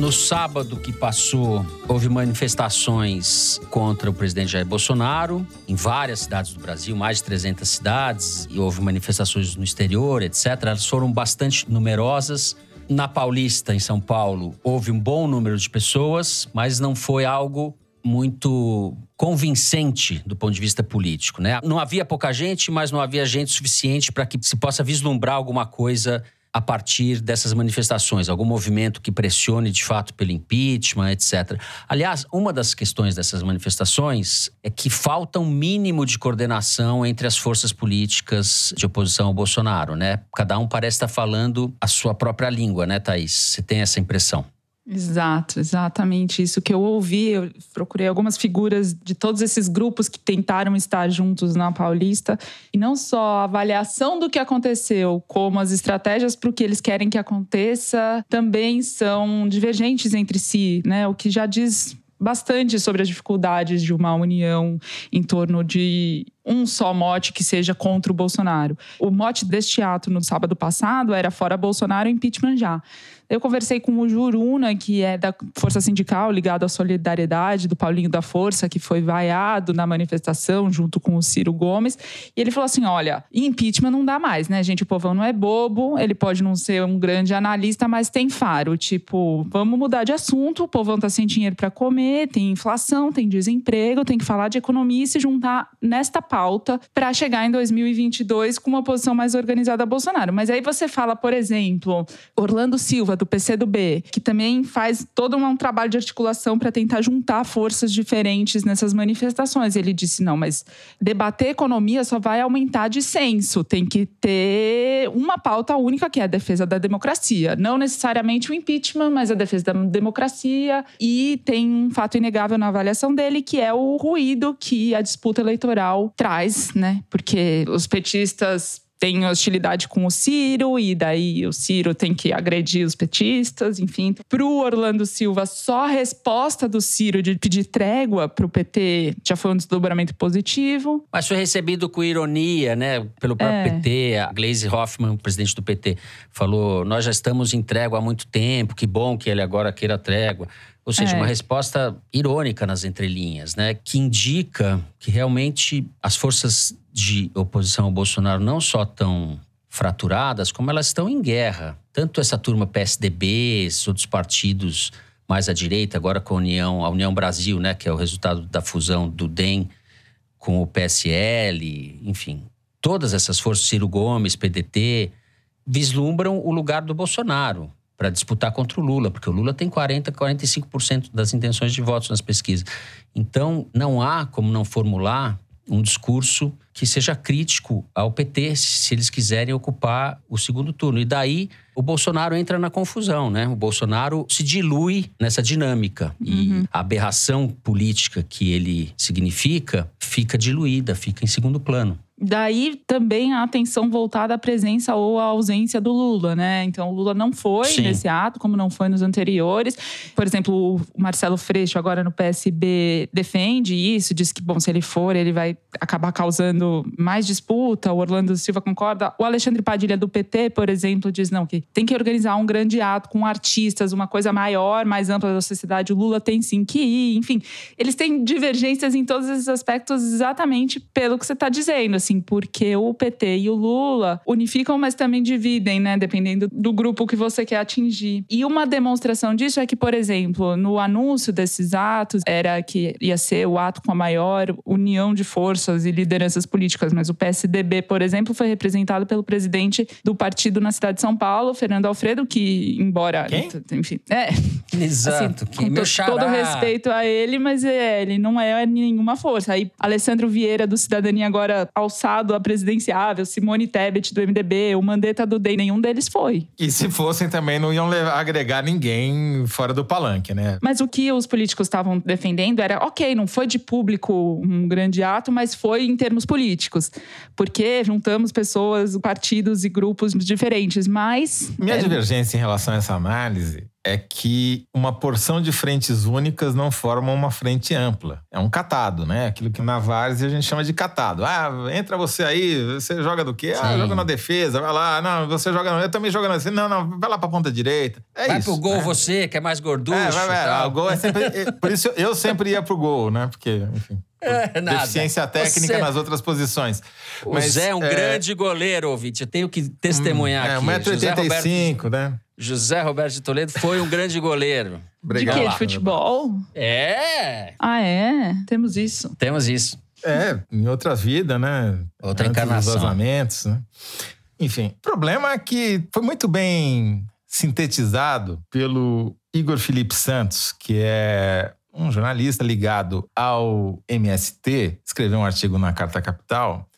No sábado que passou, houve manifestações contra o presidente Jair Bolsonaro em várias cidades do Brasil, mais de 300 cidades, e houve manifestações no exterior, etc. Elas foram bastante numerosas. Na Paulista, em São Paulo, houve um bom número de pessoas, mas não foi algo muito convincente do ponto de vista político, né? Não havia pouca gente, mas não havia gente suficiente para que se possa vislumbrar alguma coisa a partir dessas manifestações? Algum movimento que pressione de fato pelo impeachment, etc. Aliás, uma das questões dessas manifestações é que falta um mínimo de coordenação entre as forças políticas de oposição ao Bolsonaro, né? Cada um parece estar falando a sua própria língua, né, Thaís? Você tem essa impressão? Exato, exatamente isso que eu ouvi. Eu procurei algumas figuras de todos esses grupos que tentaram estar juntos na Paulista. E não só a avaliação do que aconteceu, como as estratégias para o que eles querem que aconteça, também são divergentes entre si, né? O que já diz bastante sobre as dificuldades de uma união em torno de um só mote que seja contra o Bolsonaro. O mote deste ato no sábado passado era fora Bolsonaro, impeachment já. Eu conversei com o Juruna, que é da Força Sindical, ligado à solidariedade do Paulinho da Força, que foi vaiado na manifestação junto com o Ciro Gomes. E ele falou assim: olha, impeachment não dá mais, né, gente? O povão não é bobo, ele pode não ser um grande analista, mas tem faro. Tipo, vamos mudar de assunto, o povão tá sem dinheiro para comer, tem inflação, tem desemprego, tem que falar de economia e se juntar nesta pauta para chegar em 2022 com uma posição mais organizada a Bolsonaro. Mas aí você fala, por exemplo, Orlando Silva, do PCdoB, que também faz todo um trabalho de articulação para tentar juntar forças diferentes nessas manifestações. Ele disse: não, mas debater economia só vai aumentar de senso, tem que ter uma pauta única, que é a defesa da democracia. Não necessariamente o impeachment, mas a defesa da democracia. E tem um fato inegável na avaliação dele, que é o ruído que a disputa eleitoral traz, né? Porque os petistas tem hostilidade com o Ciro, e daí o Ciro tem que agredir os petistas, enfim. Para o Orlando Silva, só a resposta do Ciro de pedir trégua para o PT já foi um desdobramento positivo. Mas foi recebido com ironia, né, pelo próprio é. PT. A Glaze Hoffman, presidente do PT, falou: Nós já estamos em trégua há muito tempo, que bom que ele agora queira trégua. Ou seja, é. uma resposta irônica nas entrelinhas, né? Que indica que realmente as forças de oposição ao Bolsonaro não só estão fraturadas, como elas estão em guerra. Tanto essa turma PSDB, esses outros partidos mais à direita, agora com a União, a União Brasil, né? Que é o resultado da fusão do DEM com o PSL, enfim. Todas essas forças, Ciro Gomes, PDT, vislumbram o lugar do Bolsonaro para disputar contra o Lula, porque o Lula tem 40, 45% das intenções de votos nas pesquisas. Então, não há como não formular um discurso que seja crítico ao PT, se eles quiserem ocupar o segundo turno. E daí o Bolsonaro entra na confusão, né? O Bolsonaro se dilui nessa dinâmica uhum. e a aberração política que ele significa fica diluída, fica em segundo plano. Daí também a atenção voltada à presença ou à ausência do Lula, né? Então o Lula não foi Sim. nesse ato, como não foi nos anteriores. Por exemplo, o Marcelo Freixo, agora no PSB, defende isso, diz que, bom, se ele for, ele vai acabar causando mais disputa. O Orlando Silva concorda. O Alexandre Padilha, do PT, por exemplo, diz não, que tem que organizar um grande ato com artistas, uma coisa maior, mais ampla da sociedade. O Lula tem sim que ir. Enfim, eles têm divergências em todos esses aspectos exatamente pelo que você está dizendo. Assim, assim, porque o PT e o Lula unificam, mas também dividem, né? Dependendo do grupo que você quer atingir. E uma demonstração disso é que, por exemplo, no anúncio desses atos, era que ia ser o ato com a maior união de forças e lideranças políticas, mas o PSDB, por exemplo, foi representado pelo presidente do partido na cidade de São Paulo, Fernando Alfredo, que, embora. Quem? Enfim. É. Exato. Assim, com to, todo respeito a ele, mas é, ele não é nenhuma força. Aí, Alessandro Vieira, do Cidadania, agora ao alçado a presidenciável, Simone Tebet do MDB, o Mandetta do DEM, nenhum deles foi. E se fossem também não iam levar, agregar ninguém fora do palanque, né? Mas o que os políticos estavam defendendo era, ok, não foi de público um grande ato, mas foi em termos políticos. Porque juntamos pessoas, partidos e grupos diferentes, mas... Minha é... divergência em relação a essa análise é que uma porção de frentes únicas não forma uma frente ampla. É um catado, né? Aquilo que na várzea a gente chama de catado. Ah, entra você aí, você joga do quê? Ah, joga na defesa, vai lá. Não, você joga. Eu também jogo assim. Não, não, vai lá pra ponta direita. É vai isso. Vai pro gol né? você, que é mais gorducho. É, vai, vai. O gol é sempre. por isso eu sempre ia pro gol, né? Porque, enfim. É, deficiência técnica Você... nas outras posições. O Mas, Zé é um é... grande goleiro, ouvinte. Eu tenho que testemunhar hum, é, aqui. É, 1,85m, né? José Roberto de Toledo foi um grande goleiro. Obrigado. De quê? De futebol? É. Ah, é? Temos isso. Temos isso. É, em outra vida, né? Outra Antes encarnação. Dos vazamentos, né? Enfim, o problema é que foi muito bem sintetizado pelo Igor Felipe Santos, que é um jornalista ligado ao MST, escreveu um artigo na Carta Capital,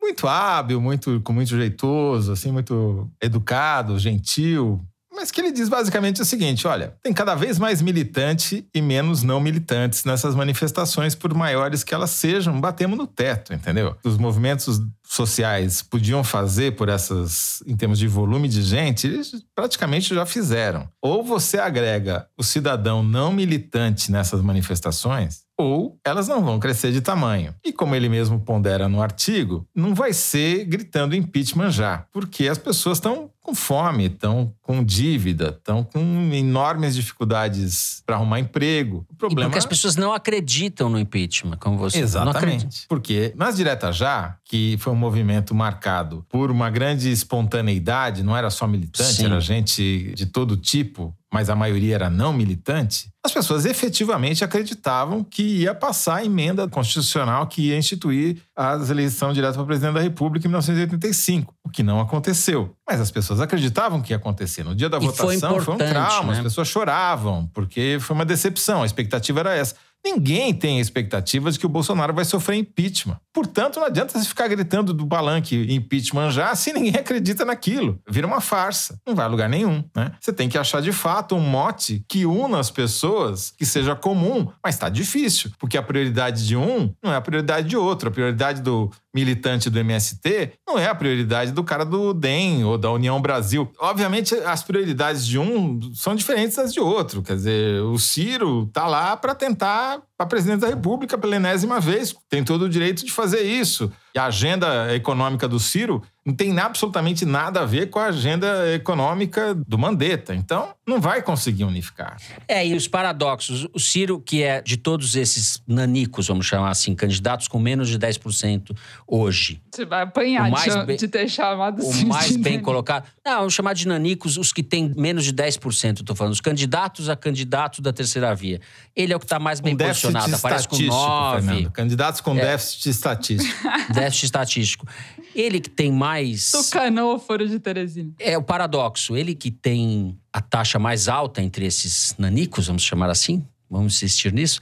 muito hábil, muito com muito jeitoso, assim, muito educado, gentil, mas que ele diz basicamente o seguinte: olha, tem cada vez mais militante e menos não militantes nessas manifestações, por maiores que elas sejam, batemos no teto, entendeu? Os movimentos sociais podiam fazer por essas, em termos de volume de gente, eles praticamente já fizeram. Ou você agrega o cidadão não militante nessas manifestações, ou elas não vão crescer de tamanho. E como ele mesmo pondera no artigo, não vai ser gritando impeachment já, porque as pessoas estão com fome, estão com dívida, estão com enormes dificuldades para arrumar emprego. O problema e porque as pessoas não acreditam no impeachment, como você Exatamente. Porque nas diretas já, que foi um movimento marcado por uma grande espontaneidade, não era só militante, Sim. era gente de todo tipo, mas a maioria era não militante, as pessoas efetivamente acreditavam que ia passar a emenda constitucional que ia instituir a eleição direta para presidente da República em 1985, o que não aconteceu. Mas as pessoas acreditavam que ia acontecer. No dia da e votação foi, foi um trauma, né? as pessoas choravam, porque foi uma decepção, a expectativa era essa. Ninguém tem expectativas de que o Bolsonaro vai sofrer impeachment. Portanto, não adianta você ficar gritando do palanque impeachment já se ninguém acredita naquilo. Vira uma farsa. Não vai a lugar nenhum, né? Você tem que achar de fato um mote que una as pessoas, que seja comum, mas está difícil, porque a prioridade de um não é a prioridade de outro. A prioridade do militante do MST não é a prioridade do cara do DEM ou da União Brasil. Obviamente, as prioridades de um são diferentes das de outro. Quer dizer, o Ciro tá lá para tentar time para presidente da República pela enésima vez, tem todo o direito de fazer isso. E a agenda econômica do Ciro não tem absolutamente nada a ver com a agenda econômica do Mandetta. Então, não vai conseguir unificar. É, e os paradoxos. O Ciro, que é de todos esses nanicos, vamos chamar assim, candidatos com menos de 10% hoje. Você vai apanhar de, bem, de ter chamado O mais bem colocado. Não, vamos chamar de nanicos os que têm menos de 10%, estou falando. Os candidatos a candidato da terceira via. Ele é o que está mais bem um posicionado. Aparece com 9. Fernando. Candidatos com é. déficit estatístico. déficit estatístico. Ele que tem mais. Tucanou foro de Teresina. É o paradoxo. Ele que tem a taxa mais alta entre esses nanicos, vamos chamar assim, vamos insistir nisso,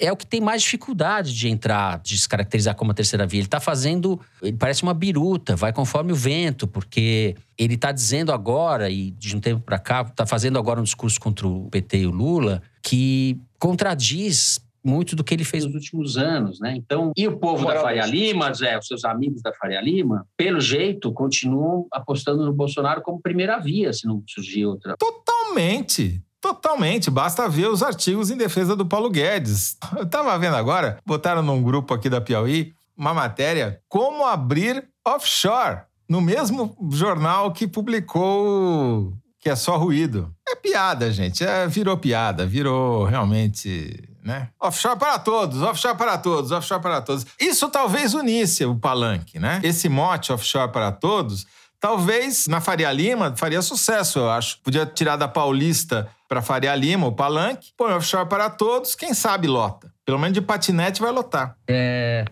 é o que tem mais dificuldade de entrar, de se caracterizar como a terceira via. Ele está fazendo, ele parece uma biruta, vai conforme o vento, porque ele está dizendo agora, e de um tempo para cá, está fazendo agora um discurso contra o PT e o Lula, que contradiz muito do que ele fez nos últimos anos, né? Então, e o povo da Faria Lima, Zé, os seus amigos da Faria Lima, pelo jeito, continuam apostando no Bolsonaro como primeira via, se não surgir outra. Totalmente. Totalmente, basta ver os artigos em defesa do Paulo Guedes. Eu estava vendo agora, botaram num grupo aqui da Piauí uma matéria como abrir offshore, no mesmo jornal que publicou que é só ruído. É piada, gente. É, virou piada, virou realmente né? Offshore para todos, offshore para todos, offshore para todos. Isso talvez unisse o palanque, né? Esse mote offshore para todos, talvez na Faria Lima faria sucesso, eu acho. Podia tirar da Paulista para Faria Lima o palanque, põe offshore para todos, quem sabe lota. Pelo menos de patinete vai lotar. É.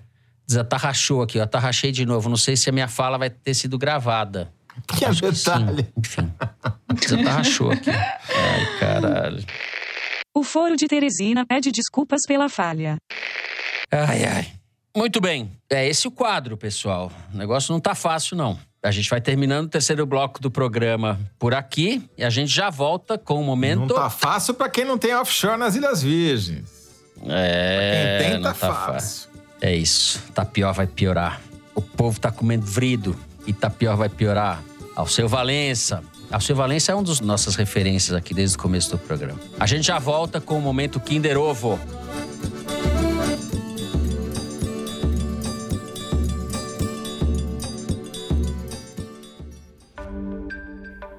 Desatarrachou aqui, eu atarrachei de novo. Não sei se a minha fala vai ter sido gravada. Que é detalhe. Que Enfim. Desatarrachou aqui. Ai, caralho. O Foro de Teresina pede desculpas pela falha. Ai, ai. Muito bem. É esse o quadro, pessoal. O negócio não tá fácil, não. A gente vai terminando o terceiro bloco do programa por aqui e a gente já volta com o momento. Não tá fácil para quem não tem offshore nas Ilhas Virgens. É. Pra quem tem, tá, tá fácil. fácil. É isso. Tá pior, vai piorar. O povo tá comendo vrido e tá pior, vai piorar. Ao seu Valença. Alceu Valença é uma das nossas referências aqui desde o começo do programa. A gente já volta com o momento Kinder Ovo.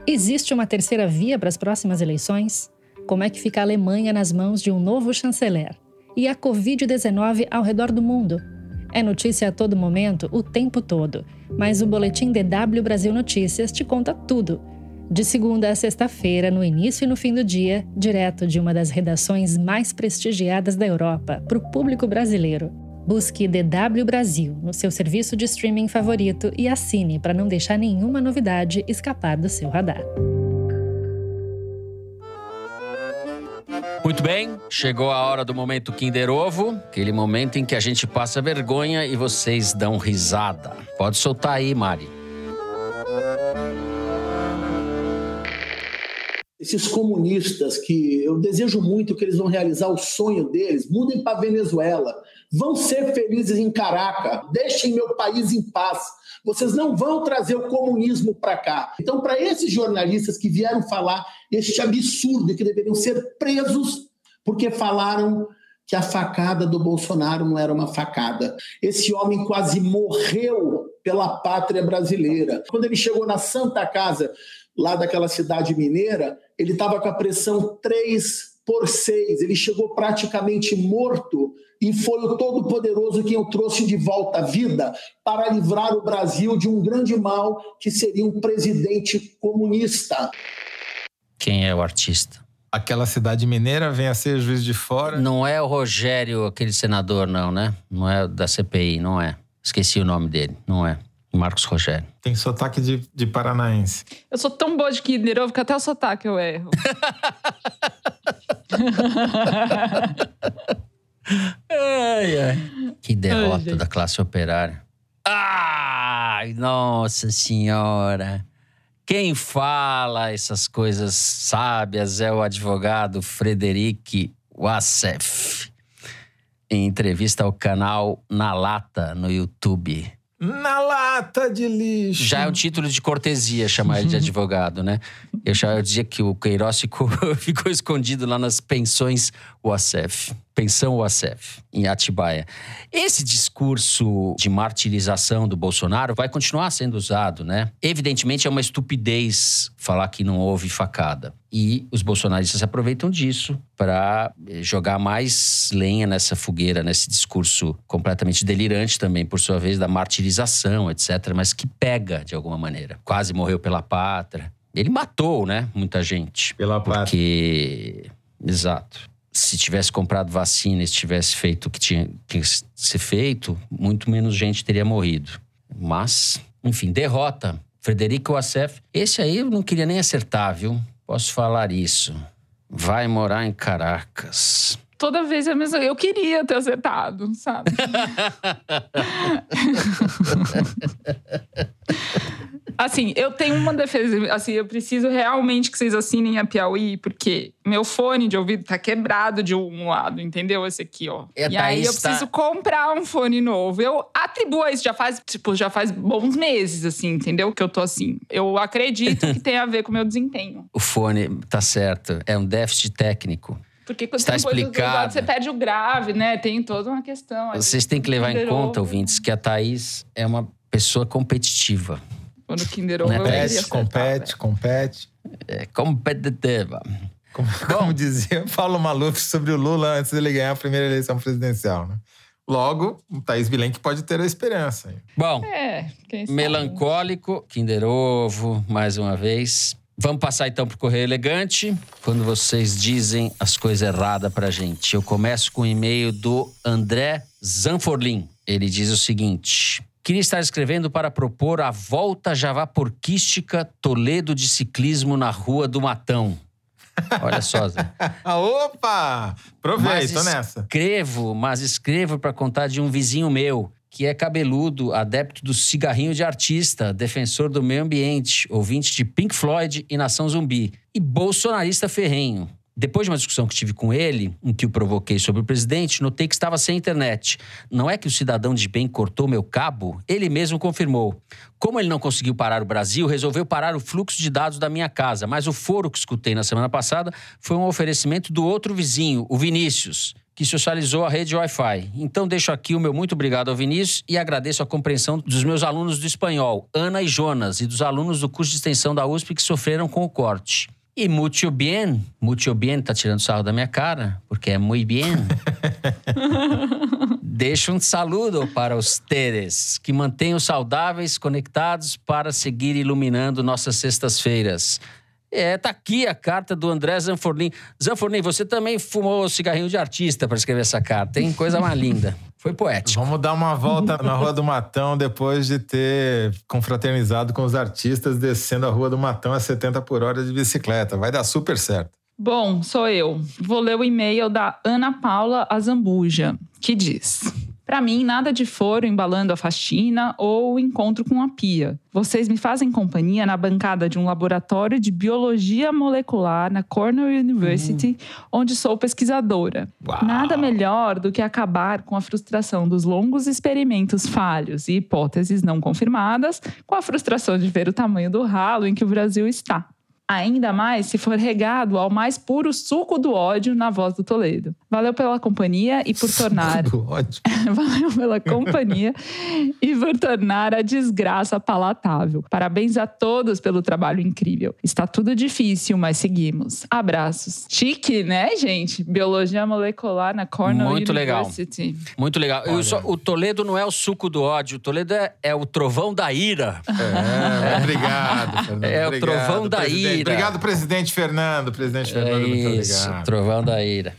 Existe uma terceira via para as próximas eleições? Como é que fica a Alemanha nas mãos de um novo chanceler? E a Covid-19 ao redor do mundo? É notícia a todo momento, o tempo todo. Mas o Boletim DW Brasil Notícias te conta tudo de segunda a sexta-feira, no início e no fim do dia, direto de uma das redações mais prestigiadas da Europa, para o público brasileiro. Busque DW Brasil no seu serviço de streaming favorito e assine para não deixar nenhuma novidade escapar do seu radar. Muito bem, chegou a hora do momento Kinder Ovo, aquele momento em que a gente passa vergonha e vocês dão risada. Pode soltar aí, Mari. Esses comunistas que eu desejo muito que eles vão realizar o sonho deles, mudem para Venezuela, vão ser felizes em Caraca, deixem meu país em paz. Vocês não vão trazer o comunismo para cá. Então, para esses jornalistas que vieram falar este absurdo que deveriam ser presos porque falaram que a facada do Bolsonaro não era uma facada. Esse homem quase morreu pela pátria brasileira. Quando ele chegou na Santa Casa, lá daquela cidade mineira, ele estava com a pressão 3 por 6. Ele chegou praticamente morto e foi o Todo-Poderoso quem o trouxe de volta à vida para livrar o Brasil de um grande mal que seria um presidente comunista. Quem é o artista? Aquela cidade mineira vem a ser juiz de fora. Não é o Rogério, aquele senador, não, né? Não é da CPI, não é. Esqueci o nome dele, não é. Marcos Rogério. Tem sotaque de, de paranaense. Eu sou tão boa de Ovo que até o sotaque eu erro. ai, ai. Que derrota ai, da classe operária. Ai, nossa senhora. Quem fala essas coisas sábias é o advogado Frederic Wassef, em entrevista ao canal Na Lata no YouTube. Na lata de lixo. Já é um título de cortesia chamar ele de advogado, né? Eu, já, eu dizia que o Queiroz ficou, ficou escondido lá nas pensões UACF. Pensão UACF, em Atibaia. Esse discurso de martirização do Bolsonaro vai continuar sendo usado, né? Evidentemente é uma estupidez falar que não houve facada. E os bolsonaristas aproveitam disso para eh, jogar mais lenha nessa fogueira, nesse discurso completamente delirante também, por sua vez, da martirização, etc., mas que pega de alguma maneira. Quase morreu pela pátria. Ele matou, né? Muita gente. Pela pátria. Porque. Exato se tivesse comprado vacina e se tivesse feito o que tinha que ser feito, muito menos gente teria morrido. Mas, enfim, derrota. Frederico Wassef. Esse aí eu não queria nem acertar, viu? Posso falar isso. Vai morar em Caracas. Toda vez é a mesma. Eu queria ter acertado, sabe? Assim, eu tenho uma defesa. Assim, eu preciso realmente que vocês assinem a Piauí, porque meu fone de ouvido tá quebrado de um lado, entendeu? Esse aqui, ó. É, e aí eu preciso comprar um fone novo. Eu atribuo isso já faz, tipo, já faz bons meses, assim, entendeu? Que eu tô assim. Eu acredito que tem a ver com o meu desempenho. O fone, tá certo. É um déficit técnico. Porque quando Está você explicado. você perde o grave, né? Tem toda uma questão. Vocês têm que levar em conta, ouvintes, que a Thaís é uma pessoa competitiva. Quando o Kinder Ovo compete, compete, compete. É competitiva. Como, como dizia Paulo Maluf sobre o Lula antes dele ganhar a primeira eleição presidencial, né? Logo, o Thaís Bilenque pode ter a esperança. Bom, é, melancólico, Kinder Ovo, mais uma vez. Vamos passar então pro Correio Elegante, quando vocês dizem as coisas erradas pra gente. Eu começo com o um e-mail do André Zanforlin. Ele diz o seguinte: Queria estar escrevendo para propor a volta javaporquística Toledo de ciclismo na Rua do Matão. Olha só, Zé. Opa! Aproveito, mas nessa. Escrevo, mas escrevo para contar de um vizinho meu, que é cabeludo, adepto do cigarrinho de artista, defensor do meio ambiente, ouvinte de Pink Floyd e Nação Zumbi, e bolsonarista ferrenho. Depois de uma discussão que tive com ele, em que o provoquei sobre o presidente, notei que estava sem internet. Não é que o cidadão de bem cortou meu cabo? Ele mesmo confirmou. Como ele não conseguiu parar o Brasil, resolveu parar o fluxo de dados da minha casa. Mas o foro que escutei na semana passada foi um oferecimento do outro vizinho, o Vinícius que socializou a rede Wi-Fi. Então deixo aqui o meu muito obrigado ao Vinícius e agradeço a compreensão dos meus alunos do espanhol, Ana e Jonas, e dos alunos do curso de extensão da USP que sofreram com o corte. E muito bem, muito bem, tá tirando sarro da minha cara, porque é muito bem. Deixo um saludo para os teres, que mantenham saudáveis, conectados para seguir iluminando nossas sextas-feiras. É, tá aqui a carta do André Zanforlin. Zanforlin, você também fumou cigarrinho de artista para escrever essa carta, hein? Coisa mais linda. Foi poético. Vamos dar uma volta na Rua do Matão depois de ter confraternizado com os artistas descendo a Rua do Matão a 70 por hora de bicicleta. Vai dar super certo. Bom, sou eu. Vou ler o e-mail da Ana Paula Azambuja, que diz: Para mim, nada de foro embalando a faxina ou o encontro com a pia. Vocês me fazem companhia na bancada de um laboratório de biologia molecular na Cornell University, onde sou pesquisadora. Uau. Nada melhor do que acabar com a frustração dos longos experimentos falhos e hipóteses não confirmadas, com a frustração de ver o tamanho do ralo em que o Brasil está. Ainda mais se for regado ao mais puro suco do ódio na voz do Toledo. Valeu pela companhia e por tornar. Do ódio. Valeu pela companhia e por tornar a desgraça palatável. Parabéns a todos pelo trabalho incrível. Está tudo difícil, mas seguimos. Abraços. Chique, né, gente? Biologia molecular na Cornell Muito legal. University. Muito legal. Eu só- o Toledo não é o suco do ódio, o Toledo é, é o trovão da ira. É, obrigado, Fernando. É o Obrigado, trovão da presidente. Ira. Obrigado, presidente Fernando. Presidente É Fernando, muito isso, obrigado. trovão da ira.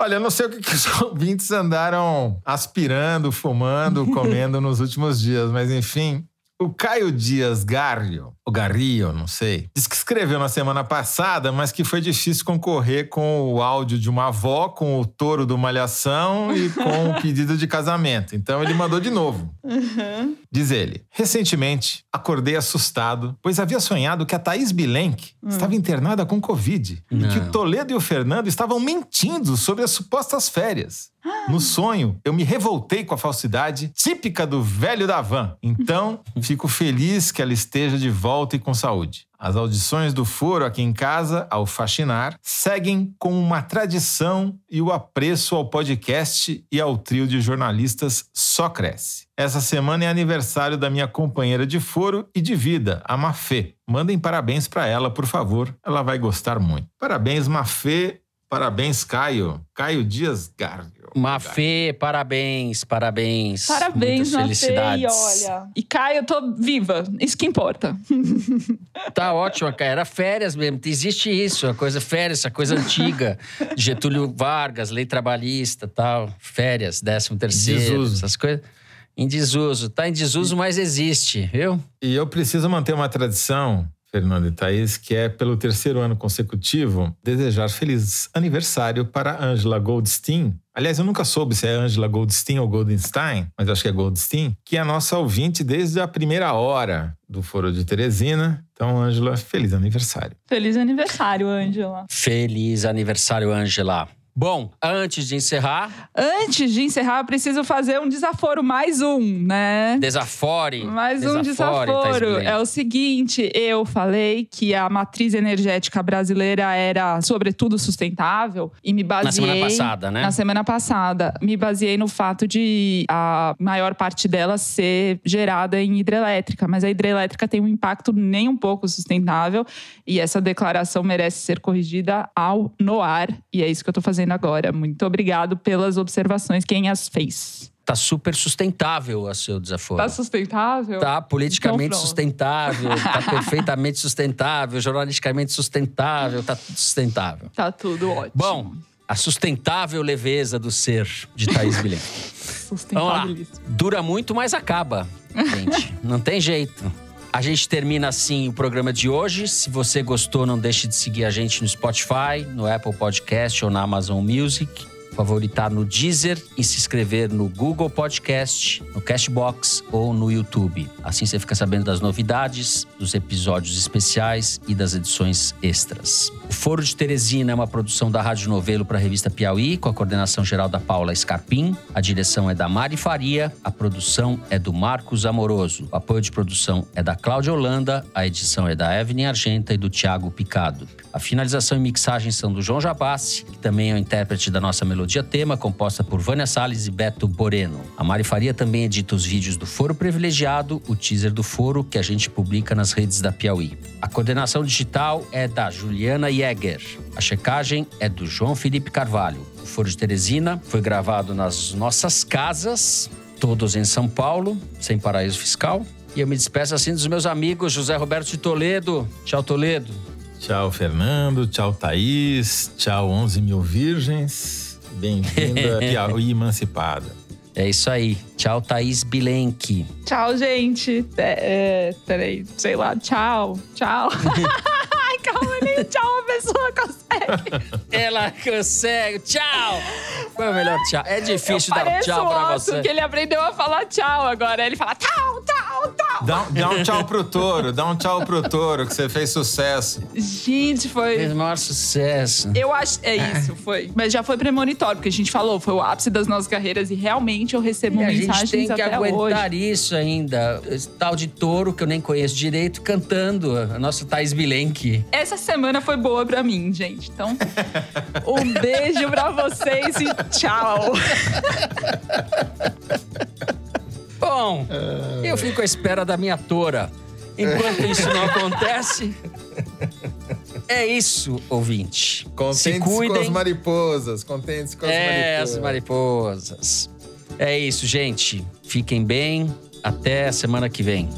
Olha, eu não sei o que, que os ouvintes andaram aspirando, fumando, comendo nos últimos dias, mas enfim. O Caio Dias Garrio, ou Garrio, não sei, disse que escreveu na semana passada, mas que foi difícil concorrer com o áudio de uma avó, com o touro do Malhação e com o pedido de casamento. Então ele mandou de novo. Diz ele: Recentemente, acordei assustado, pois havia sonhado que a Thaís Bilenque estava internada com Covid e que o Toledo e o Fernando estavam mentindo sobre as supostas férias. No sonho, eu me revoltei com a falsidade típica do velho da van. Então, fico feliz que ela esteja de volta e com saúde. As audições do Foro aqui em casa, ao faxinar, seguem com uma tradição e o apreço ao podcast e ao trio de jornalistas só cresce. Essa semana é aniversário da minha companheira de foro e de vida, a Mafê. Mandem parabéns para ela, por favor. Ela vai gostar muito. Parabéns, Mafê. Parabéns, Caio. Caio Dias Gardio. Mafê, parabéns, parabéns. Parabéns, Muitas Mafê, felicidades. e olha. E Caio, eu tô viva. Isso que importa. Tá ótimo, cara. Era férias mesmo. Existe isso, a coisa férias, a coisa antiga. Getúlio Vargas, lei trabalhista, tal. Férias, décimo terceiro, Desuso. essas coisas. Em desuso. Tá em desuso, mas existe, viu? E eu preciso manter uma tradição, Fernando e Thaís, que é, pelo terceiro ano consecutivo, desejar feliz aniversário para Angela Goldstein. Aliás, eu nunca soube se é Angela Goldstein ou Goldenstein, mas acho que é Goldstein, que é a nossa ouvinte desde a primeira hora do Foro de Teresina. Então, Angela, feliz aniversário. Feliz aniversário, Ângela. Feliz aniversário, Angela. Bom, antes de encerrar, Antes de encerrar, eu preciso fazer um desaforo, mais um, né? desafore. Mais um desafore, Thaís desaforo. Bilenque. É o seguinte, eu falei que a matriz energética brasileira era, sobretudo, sustentável e me baseei... Na semana passada, né? Na semana passada. Me baseei no fato de a maior parte dela ser gerada em hidrelétrica, mas a hidrelétrica tem um impacto nem um pouco sustentável e essa declaração merece ser corrigida ao no ar e é isso que eu tô fazendo agora. Muito obrigado pelas observações, quem as fez. Tá super sustentável o seu desaforo. Tá sustentável? Tá politicamente Então, sustentável, tá perfeitamente sustentável, jornalisticamente sustentável, tá tudo sustentável. Tá tudo ótimo. Bom, a sustentável leveza do ser de Thaís Bilenque. Vamos lá. Dura muito, mas acaba, gente. Não tem jeito. A gente termina assim o programa de hoje. Se você gostou, não deixe de seguir a gente no Spotify, no Apple Podcast ou na Amazon Music. Favoritar no Deezer e se inscrever no Google Podcast, no Cashbox ou no YouTube. Assim você fica sabendo das novidades, dos episódios especiais e das edições extras. O Foro de Teresina é uma produção da Rádio Novelo para a revista Piauí, com a coordenação geral da Paula Scarpim. A direção é da Mari Faria, a produção é do Marcos Amoroso. O apoio de produção é da Cláudia Holanda, a edição é da Evelyn Argenta e do Tiago Picado. A finalização e mixagem são do João Jabassi, que também é o intérprete da nossa melodia tema, composta por Vânia Salles e Beto Boreno. A Mari Faria também edita os vídeos do Foro Privilegiado, o teaser do Foro, que a gente publica nas redes da Piauí. A coordenação digital é da Juliana Jäger. A checagem é do João Felipe Carvalho. O Foro de Teresina foi gravado nas nossas casas, todos em São Paulo, sem paraíso fiscal. E eu me despeço assim dos meus amigos José Roberto de Toledo. Tchau, Toledo. Tchau, Fernando. Tchau, Thaís. Tchau, 11 mil virgens. Bem-vinda, Piauí emancipada. É isso aí. Tchau, Thaís Bilenque. Tchau, gente. É, é, peraí, sei lá. Tchau. Tchau. tchau a pessoa consegue. Ela consegue. Tchau! Qual é o melhor tchau? É difícil Eu dar pareço tchau pra o você. Que ele aprendeu a falar tchau agora. Ele fala tchau, tchau, tchau. Dá, dá um tchau pro touro, dá um tchau pro touro, que você fez sucesso. Gente, foi. Fez o maior sucesso. Eu acho. É isso, foi. Mas já foi premonitório, porque a gente falou, foi o ápice das nossas carreiras e realmente eu recebo E a mensagens gente tem que até aguentar hoje. isso ainda. Esse tal de touro que eu nem conheço direito, cantando a nossa Thais Bilenque. Essa semana foi boa pra mim, gente. Então, um beijo pra vocês e tchau. Bom, eu fico à espera da minha tora. Enquanto isso não acontece, é isso, ouvinte. Se Contente-se com as mariposas, contente-se com as É, mariposas. as mariposas. É isso, gente. Fiquem bem. Até a semana que vem.